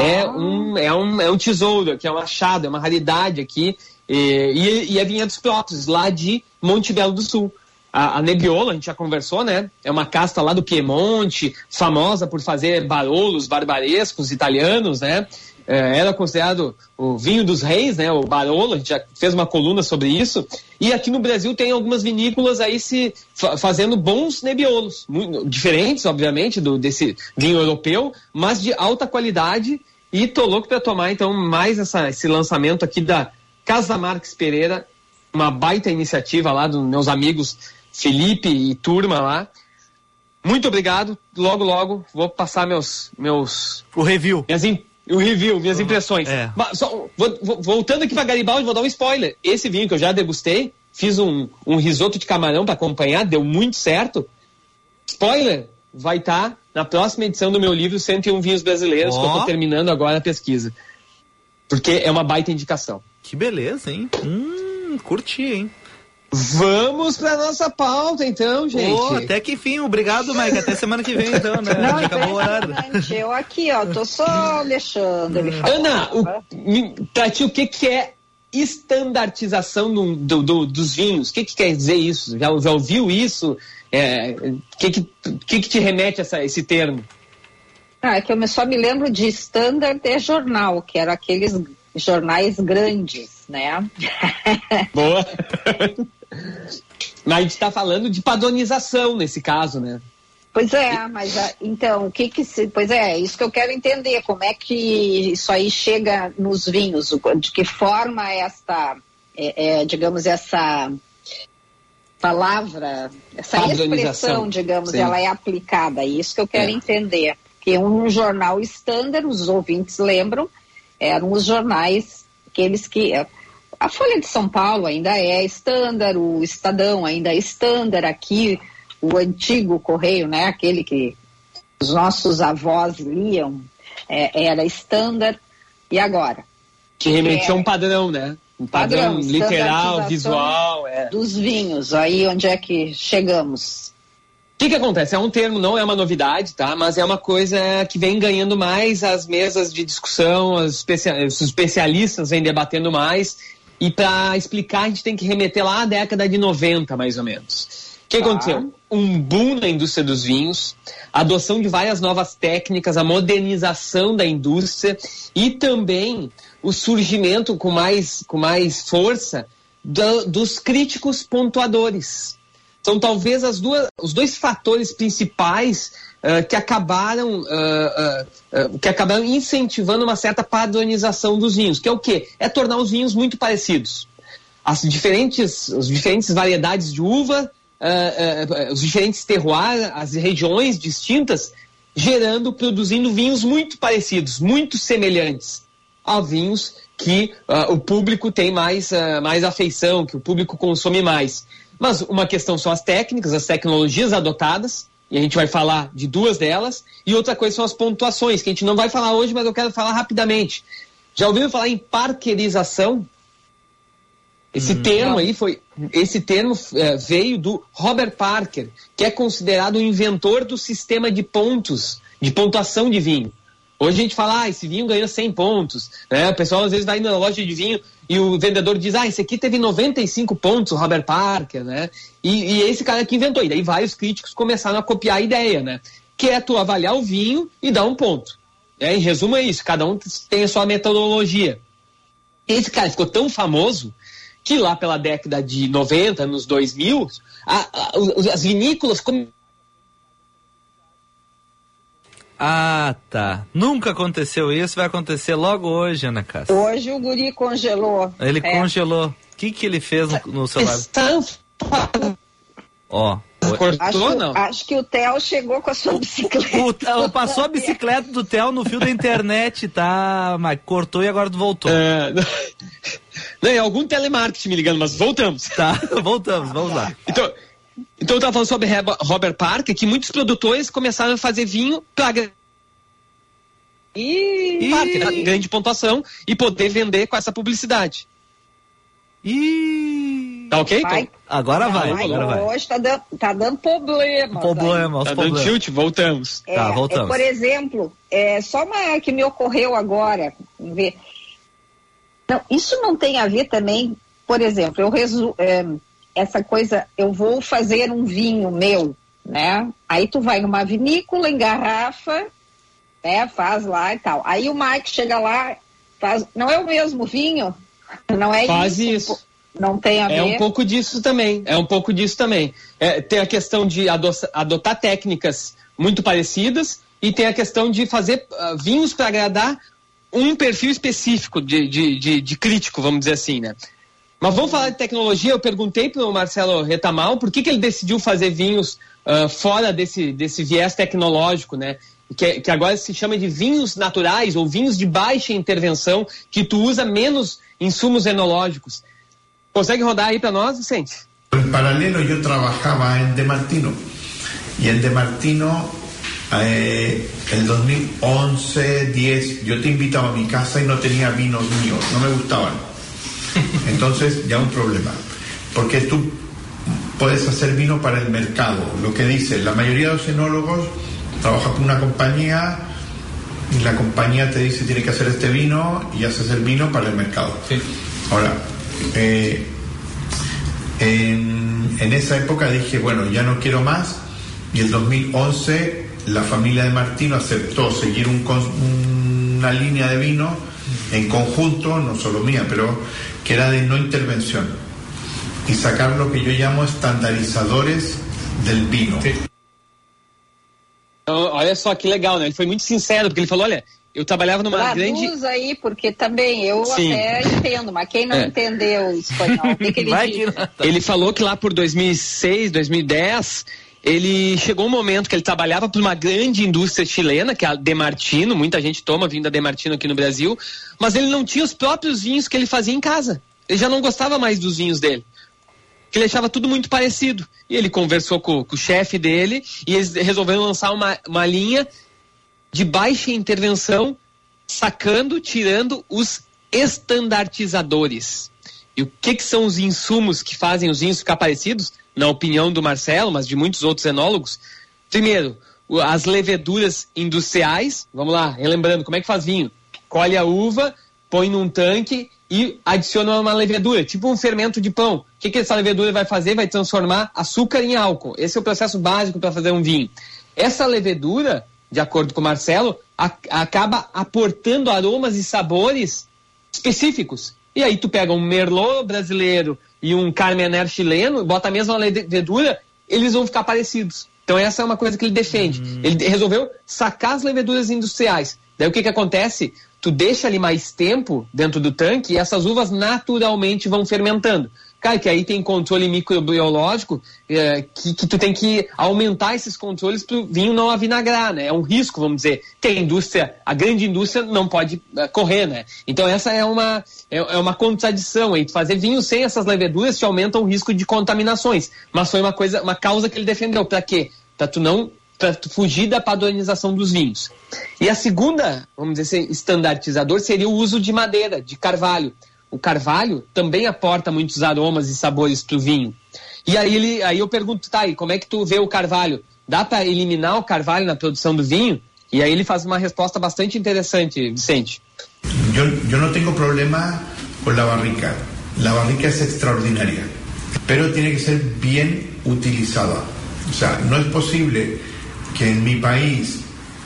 É um, é, um, é um tesouro aqui, é um achado, é uma raridade aqui. E, e, e é vinhedos próprios, lá de Monte Belo do Sul. A, a Nebbiolo, a gente já conversou, né? É uma casta lá do Piemonte, famosa por fazer barolos barbarescos italianos, né? É, era considerado o vinho dos reis, né? O Barolo, a gente já fez uma coluna sobre isso. E aqui no Brasil tem algumas vinícolas aí se fa- fazendo bons nebiolos, muito, diferentes, obviamente, do, desse vinho europeu, mas de alta qualidade. E tô louco para tomar então mais essa, esse lançamento aqui da Casa Marques Pereira, uma baita iniciativa lá dos meus amigos Felipe e turma lá. Muito obrigado. Logo, logo vou passar meus meus O review. minhas im- o review, minhas impressões. é. Só, voltando aqui para Garibaldi, vou dar um spoiler. Esse vinho que eu já degustei, fiz um, um risoto de camarão para acompanhar, deu muito certo. Spoiler, vai estar na próxima edição do meu livro 101 Vinhos Brasileiros, que eu tô terminando agora a pesquisa. Porque é uma baita indicação. Que beleza, hein? Hum, curti, hein? Vamos para nossa pauta, então, gente. Ô, até que enfim, obrigado, Mike. Até semana que vem, então, né? Não, acabou o horário. Eu aqui, ó, tô só deixando ele falar. Ana, o, me- pra ti, o que, que é estandartização no- do- do- dos vinhos? O que, que quer dizer isso? Já, já ouviu isso? É, O que, que, que, que te remete a essa- esse termo? Ah, é que eu só me lembro de standard de jornal, que eram aqueles jornais grandes, né? Boa. Mas a gente está falando de padronização nesse caso, né? Pois é, mas ah, então, o que que se. Pois é, isso que eu quero entender, como é que isso aí chega nos vinhos, de que forma esta, é, é, digamos, essa palavra, essa expressão, digamos, sim. ela é aplicada. É isso que eu quero É. entender. Porque um jornal standard, os ouvintes lembram, eram os jornais, aqueles que. A Folha de São Paulo ainda é standard, o Estadão ainda é standard, aqui o antigo Correio, né, aquele que os nossos avós liam, é, era standard, E agora? Que remetia a um padrão, né? Um padrão, Padrão, literal, visual. É. Dos vinhos, aí onde é que chegamos? O que, que acontece? É um termo, não é uma novidade, tá? Mas é uma coisa que vem ganhando mais as mesas de discussão, os especialistas vêm debatendo mais. E para explicar, a gente tem que remeter lá à década de 90, mais ou menos. O que Tá. aconteceu? Um boom na indústria dos vinhos, a adoção de várias novas técnicas, a modernização da indústria e também o surgimento com mais, com mais força da- dos críticos pontuadores. São talvez as duas, os dois fatores principais ah, que acabaram ah, ah, que acabaram incentivando uma certa padronização dos vinhos, que é o quê? É tornar os vinhos muito parecidos. As diferentes, as diferentes variedades de uva, os diferentes terroirs, as regiões distintas, gerando, produzindo vinhos muito parecidos, muito semelhantes a vinhos que o público tem mais, mais afeição, que o público consome mais. Mas uma questão são as técnicas, as tecnologias adotadas, e a gente vai falar de duas delas, e outra coisa são as pontuações, que a gente não vai falar hoje, mas eu quero falar rapidamente. Já ouviram falar em parkerização? Esse termo aí foi. Esse termo eh, veio do Robert Parker, que é considerado o inventor do sistema de pontos, de pontuação de vinho. Hoje a gente fala, ah, esse vinho ganhou 100 pontos. Né? O pessoal às vezes vai na loja de vinho e o vendedor diz, ah, esse aqui teve 95 pontos, o Robert Parker, né? E, e esse cara que inventou. E daí vários críticos começaram a copiar a ideia, né? Que é tu avaliar o vinho e dar um ponto. É, em resumo é isso, cada um tem a sua metodologia. Esse cara ficou tão famoso que lá pela década de 90, nos 2000, a- a- as vinícolas come- Ah, tá. Nunca aconteceu isso, vai acontecer logo hoje, Ana Cássia. Hoje o guri congelou. Ele É. congelou. O que, que ele fez no, no celular? estão Ó. Acho, acho que o Theo chegou com a sua bicicleta. O, Theo passou a bicicleta do Theo no fio da internet, tá? Mas cortou e agora voltou. É, não, é algum telemarketing me ligando, mas voltamos. Tá, voltamos, vamos lá. Então, então eu estava falando sobre Robert Parker, que muitos produtores começaram a fazer vinho para e Parker, grande pontuação e poder vender com essa publicidade. E Tá ok? Vai. Então, Agora vai, Ai, agora vai. Hoje tá dando, tá dando problema. Problema, os tá dando problemas. tilt, voltamos. É, Tá, é, voltamos. por exemplo, é, só uma que me ocorreu agora. ver. Não, isso não tem a ver também, por exemplo, eu resu é, essa coisa, eu vou fazer um vinho meu, né? Aí tu vai numa vinícola, engarrafa, né? Faz lá e tal. Aí o Mike chega lá, faz, não é o mesmo vinho? Não é Faz isso? isso. Não tem a ver? É um pouco disso também. É um pouco disso também. É, tem a questão de ado- adotar técnicas muito parecidas e tem a questão de fazer ah, vinhos para agradar um perfil específico de, de, de, de crítico, vamos dizer assim, né? Mas vamos falar de tecnologia. Eu perguntei para o Marcelo Retamal por que, que ele decidiu fazer vinhos ah, fora desse, desse viés tecnológico, né? Que, que agora se chama de vinhos naturais ou vinhos de baixa intervenção, que tu usa menos insumos enológicos. Consegue rodar aí para nós, Vicente? En paralelo yo trabajaba en De Martino y en De Martino eh, el 2011, 10, yo te invitaba a mi casa y no tenía vinos míos, no me gustaban. Entonces ya un problema, porque tú puedes hacer vino para el mercado, lo que dice, la mayoría de los enólogos trabajan con una compañía y la compañía te dice tiene que hacer este vino y haces el vino para el mercado. Ahora, eh, en, en esa época dije, bueno, ya no quiero más. Y el 2011 la familia de Martino aceptó seguir un una línea de vino en conjunto, no solo mía, pero que era de no intervención. Y sacar lo que yo llamo estandarizadores del vino. Então, olha só que legal, né? Ele foi muito sincero, porque ele falou, olha, eu trabalhava numa grande... Traduz aí, porque também eu Sim. até entendo, mas quem não É. entendeu o espanhol, o que, que ele diz? Ele falou que lá por 2006, 2010, ele chegou um momento que ele trabalhava para uma grande indústria chilena, que é a Demartino, muita gente toma vinho da Demartino aqui no Brasil, mas ele não tinha os próprios vinhos que ele fazia em casa. Ele já não gostava mais dos vinhos dele. Que ele achava tudo muito parecido. E ele conversou com, com o chefe dele e eles resolveram lançar uma, uma linha de baixa intervenção sacando, tirando os estandartizadores. E o que, que são os insumos que fazem os vinhos ficar parecidos? Na opinião do Marcelo, mas de muitos outros enólogos. Primeiro, as leveduras industriais. Vamos lá, relembrando, como é que faz vinho? Colhe a uva, põe num tanque e adiciona uma levedura, tipo um fermento de pão. O que, que essa levedura vai fazer? Vai transformar açúcar em álcool. Esse é o processo básico para fazer um vinho. Essa levedura, de acordo com o Marcelo, a- acaba aportando aromas e sabores específicos. E aí tu pega um Merlot brasileiro e um Carmener chileno, bota a mesma levedura, eles vão ficar parecidos. Então essa é uma coisa que ele defende. Ele resolveu sacar as leveduras industriais. Daí o que que acontece? Tu deixa ali mais tempo dentro do tanque e essas uvas naturalmente vão fermentando. Cara, que aí tem controle microbiológico eh, que, que tu tem que aumentar esses controles para o vinho não avinagrar, né? É um risco, vamos dizer, que a indústria, a grande indústria não pode eh, correr, né? Então essa é uma, é, é uma contradição aí. Fazer vinho sem essas leveduras te aumenta o risco de contaminações. Mas foi uma coisa, uma causa que ele defendeu. Para quê? Para tu não para fugir da padronização dos vinhos. E a segunda, vamos dizer assim, estandartizador seria o uso de madeira, de carvalho. O carvalho também aporta muitos aromas e sabores para o vinho. E aí, ele, aí eu pergunto, tá, como é que tu vê o carvalho? Dá para eliminar o carvalho na produção do vinho? E aí ele faz uma resposta bastante interessante, Vicente. Yo no tengo problema con la barrica. La barrica es extraordinaria, pero tiene que ser bien utilizada. O sea, no es posible que en mi país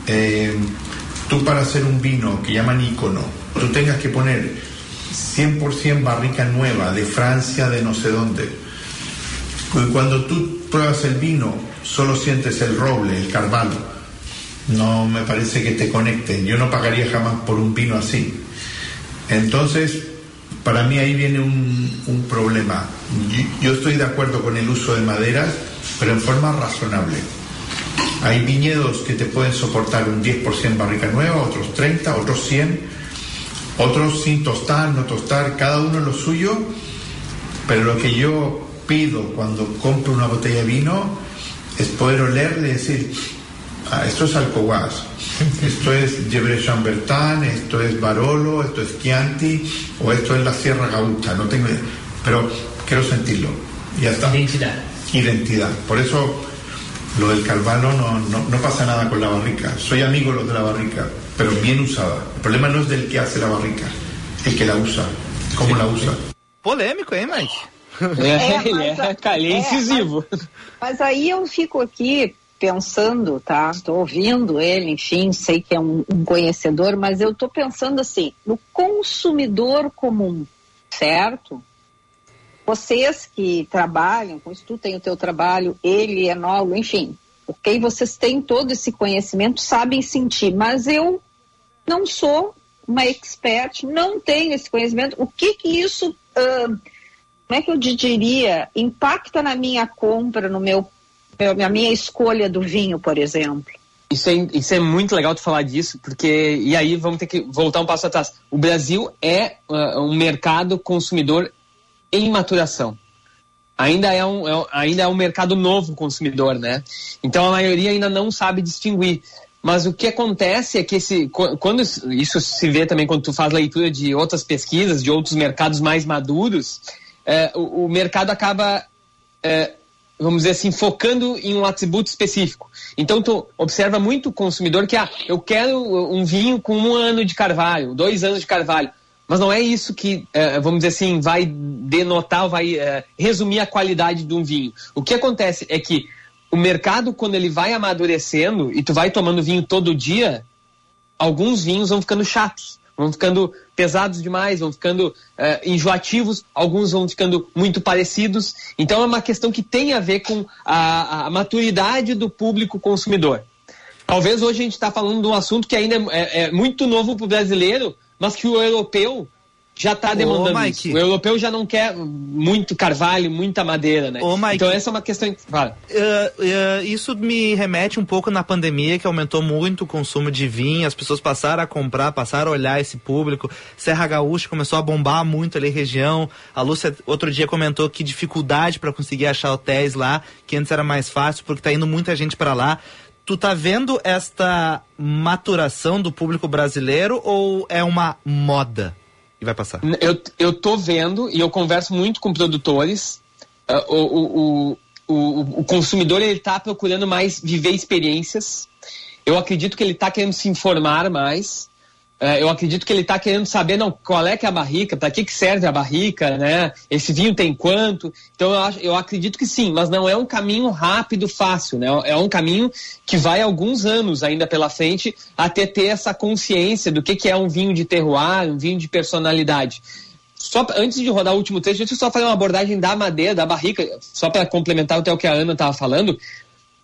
eh, para hacer un vino que llaman ícono, tú tengas que poner 100% barrica nueva de Francia, de no sé dónde. Cuando tú pruebas el vino, solo sientes el roble, el carvalho. No me parece que te conecte. Yo no pagaría jamás por un vino así. Entonces, para mí ahí viene un, un problema. Yo, yo estoy de acuerdo con el uso de maderas, pero en forma razonable. Hay viñedos que te pueden soportar un 10% barrica nueva, otros 30, otros 100, otros sin tostar, no tostar, cada uno lo suyo, pero lo que yo pido cuando compro una botella de vino es poder olerle y decir, ah, esto es Alcohuas, esto es Gebre Chambertin, esto es Barolo, esto es Chianti, o esto es la Sierra Gaucha, no tengo idea, pero quiero sentirlo, y ya está. Identidad. Identidad. Por eso lo del Calvano no, no, no pasa nada con la barrica. Soy amigo de los de la barrica, pero bien usada. El problema no es del que hace la barrica, el que la usa, cómo la usa. Polêmico, hein, Mike? É, ele é, cara, ele é incisivo. Mas aí eu fico aqui pensando, tá? Estou ouvindo ele, enfim, sei que é um, um conhecedor, mas eu estou pensando assim, no consumidor comum, certo? Vocês que trabalham com isso, tu tem o teu trabalho, ele é enólogo, enfim, ok? Vocês têm todo esse conhecimento, sabem sentir, mas eu não sou uma expert, não tenho esse conhecimento. O que que isso, ah, como é que eu diria, impacta na minha compra, no meu, na minha escolha do vinho, por exemplo? Isso é, isso é muito legal tu falar disso, porque. E aí vamos ter que voltar um passo atrás. O Brasil é ah, um mercado consumidor em maturação. Ainda é, um, é ainda é um mercado novo consumidor, né? Então a maioria ainda não sabe distinguir. Mas o que acontece é que esse, qu- quando isso se vê também quando tu faz leitura de outras pesquisas, de outros mercados mais maduros, eh, o, o mercado acaba é, vamos dizer assim, focando em um atributo específico. Então, tu observa muito o consumidor que, ah, eu quero um vinho com um ano de carvalho, dois anos de carvalho. Mas não é isso que, eh, vamos dizer assim, vai denotar, vai eh, resumir a qualidade de um vinho. O que acontece é que o mercado, quando ele vai amadurecendo e tu vai tomando vinho todo dia, alguns vinhos vão ficando chatos, vão ficando pesados demais, vão ficando eh, enjoativos, alguns vão ficando muito parecidos. Então é uma questão que tem a ver com a, a maturidade do público consumidor. Talvez hoje a gente está falando de um assunto que ainda é, é muito novo para o brasileiro, mas que o europeu já está demandando Mike. isso. O europeu já não quer muito carvalho, muita madeira, né? Ô, Mike. Então essa é uma questão. Fala. Uh, uh, isso me remete um pouco na pandemia, que aumentou muito o consumo de vinho, as pessoas passaram a comprar, passaram a olhar esse público. Serra Gaúcha começou a bombar muito ali a região. A Lúcia outro dia comentou que dificuldade para conseguir achar hotéis lá, que antes era mais fácil, porque tá indo muita gente para lá. Tu tá vendo esta maturação do público brasileiro ou é uma moda e vai passar? Eu, eu tô vendo e eu converso muito com produtores. Uh, o, o, o, o, consumidor ele tá procurando mais viver experiências. Eu acredito que ele está querendo se informar mais. É, eu acredito que ele está querendo saber não, qual é que é a barrica, para que, que serve a barrica, né? Esse vinho tem quanto? Então eu, eu acredito que sim, mas não é um caminho rápido, fácil, né? É um caminho que vai alguns anos ainda pela frente até ter essa consciência do que, que é um vinho de terroir, um vinho de personalidade. Só antes de rodar o último trecho, deixa eu só fazer uma abordagem da madeira, da barrica, só para complementar até o que a Ana estava falando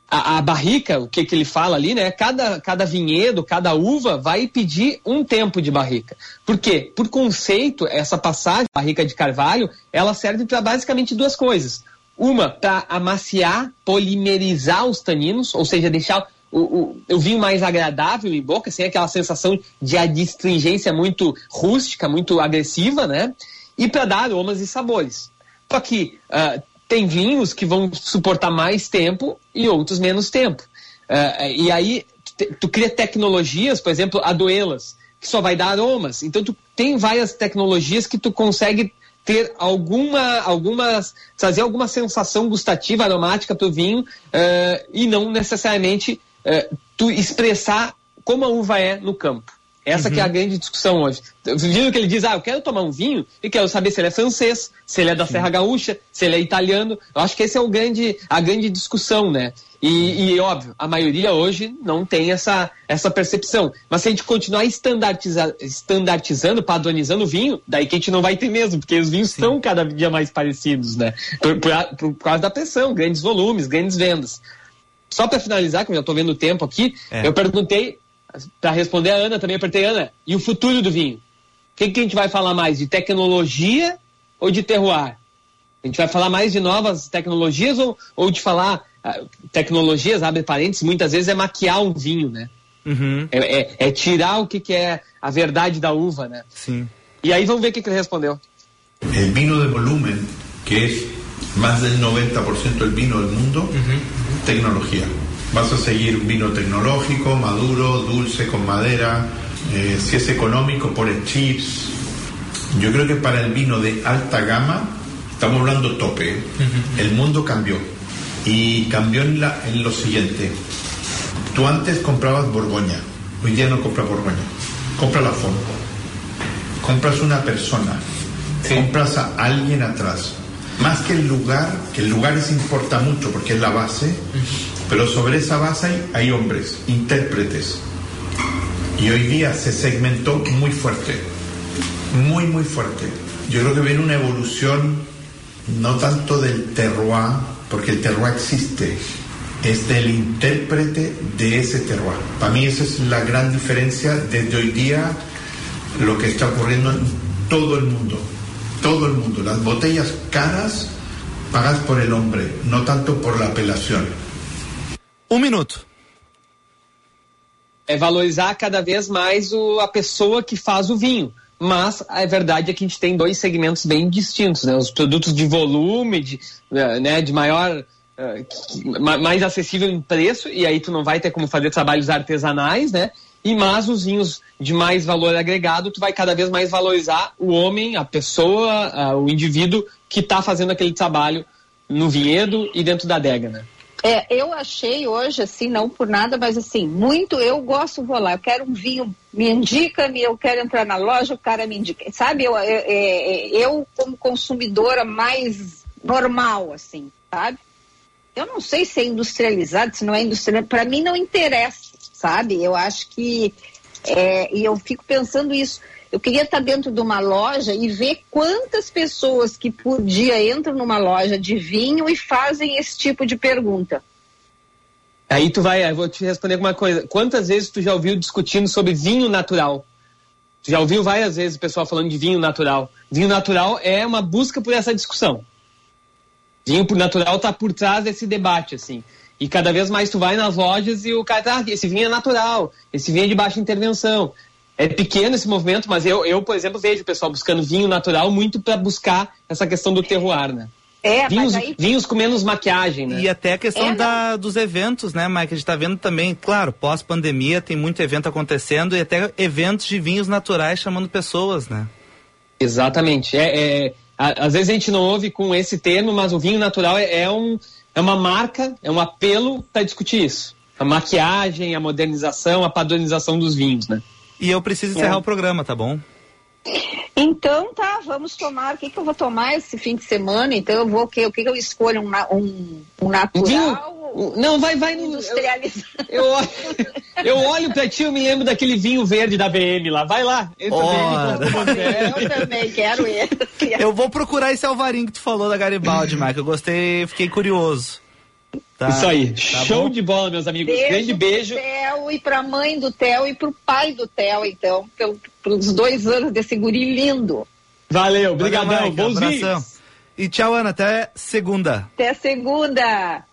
a, a, barrica, o que, que ele fala ali, né? Cada, cada vinhedo, cada uva vai pedir um tempo de barrica. Por quê? Por conceito, essa passagem, barrica de carvalho, ela serve para basicamente duas coisas. Uma, para amaciar, polimerizar os taninos, ou seja, deixar o, o, o, vinho mais agradável em boca, sem aquela sensação de adstringência muito rústica, muito agressiva, né? E para dar aromas e sabores. Só que uh, tem vinhos que vão suportar mais tempo e outros menos tempo. Uh, e aí tu, tu, cria tecnologias, por exemplo, aduelas, que só vai dar aromas. Então tu tem várias tecnologias que tu consegue ter alguma, algumas, trazer alguma sensação gustativa, aromática para o vinho uh, e não necessariamente uh, tu expressar como a uva é no campo. Essa uhum. que é a uhum. grande discussão hoje. Vindo que ele diz, ah, eu quero tomar um vinho e quero saber se ele é francês, se ele é da Sim. Serra Gaúcha, se ele é italiano. Eu acho que esse é o grande, a grande discussão, né? E, e, óbvio, a maioria hoje não tem essa, essa percepção. Mas se a gente continuar estandartiza, estandartizando, padronizando o vinho, daí que a gente não vai ter mesmo, porque os vinhos Sim. estão cada dia mais parecidos, né? Por, por, por, causa da pressão, grandes volumes, grandes vendas. Só para finalizar, que eu já estou vendo o tempo aqui, é. eu perguntei para responder a Ana, também apertei Ana. E o futuro do vinho? O que, que a gente vai falar mais? De tecnologia ou de terroir? A gente vai falar mais de novas tecnologias ou, ou de falar. Uh, tecnologias, abre parênteses, muitas vezes é maquiar um vinho, né? Uhum. É, é, é, tirar o que, que é a verdade da uva, né? Sim. E aí vamos ver o que, que ele respondeu. O vinho de volumen, que é mais del 90% do vino do mundo, uhum. tecnologia. Vas a seguir un vino tecnológico, maduro, dulce, con madera. Eh, si es económico, pones chips. Yo creo que para el vino de alta gama, estamos hablando tope, el mundo cambió. Y cambió en, la, en lo siguiente. Tú antes comprabas Borgoña, hoy día no compras Borgoña. Compra la fondo. Compras una persona. Compras a alguien atrás. Más que el lugar, que el lugar es importa mucho porque es la base, pero sobre esa base hay, hombres, intérpretes. Y hoy día se segmentó muy fuerte, muy, muy fuerte. Yo creo que viene una evolución no tanto del terroir, porque el terroir existe, es del intérprete de ese terroir. Para mí esa es la gran diferencia desde hoy día lo que está ocurriendo en todo el mundo, todo el mundo. Las botellas caras pagas por el hombre, no tanto por la apelación. Um minuto. É valorizar cada vez mais o, a pessoa que faz o vinho. Mas a verdade é que a gente tem dois segmentos bem distintos, né? Os produtos de volume, de, eh, né, de maior, uh, mais acessível em preço, e aí tu não vai ter como fazer trabalhos artesanais, né? E mas os vinhos de mais valor agregado, tu vai cada vez mais valorizar o homem, a pessoa, o indivíduo que está fazendo aquele trabalho no vinhedo e dentro da adega, né? É, eu achei hoje, assim, não por nada, mas assim, muito, eu gosto, vou lá, eu quero um vinho, me indica-me, eu quero entrar na loja, o cara me indica. Sabe, eu, eu, eu como consumidora mais normal, assim, sabe? Eu não sei se é industrializado, se não é industrializado, para mim não interessa, sabe? Eu acho que, é, e eu fico pensando isso, eu queria estar dentro de uma loja e ver quantas pessoas que por dia entram numa loja de vinho e fazem esse tipo de pergunta. Aí tu vai, eu vou te responder uma coisa. Quantas vezes tu já ouviu discutindo sobre vinho natural? Tu já ouviu várias vezes o pessoal falando de vinho natural. Vinho natural é uma busca por essa discussão. Vinho natural está por trás desse debate, assim. E cada vez mais tu vai nas lojas e o cara tá, ah, esse vinho é natural, esse vinho é de baixa intervenção é pequeno esse movimento, mas eu, eu, por exemplo, vejo o pessoal buscando vinho natural muito para buscar essa questão do terroir, né? É, vinhos, aí vinhos com menos maquiagem, né? E até a questão É, da, dos eventos, né, Mike? A gente tá vendo também, claro, pós-pandemia tem muito evento acontecendo e até eventos de vinhos naturais chamando pessoas, né? Exatamente. É, é, a- às vezes a gente não ouve com esse termo, mas o vinho natural é, é um, é uma marca, é um apelo para discutir isso. A maquiagem, a modernização, a padronização dos vinhos, né? E eu preciso encerrar É. o programa, tá bom? Então tá, vamos tomar. O que, que eu vou tomar esse fim de semana? Então eu vou o que? O que, que eu escolho? Um, um, um natural? Um- Não, vai, vai no. Industrializado. Eu, olho- eu olho pra ti, eu me lembro daquele vinho verde da BM lá. Vai lá. Ora. BM. Eu também quero esse. Eu vou procurar esse Alvarinho que tu falou da Garibaldi, Mike. Eu gostei, fiquei curioso. Tá. Isso aí. Tá Show bom? de bola, meus amigos. Beijo Grande beijo. Pro Theo e pra mãe do Theo e pro pai do Theo, então, pelo, pelos dois anos desse guri lindo. Valeu, obrigadão. Bons abração. vinhos. E tchau, Ana. Até segunda. Até segunda.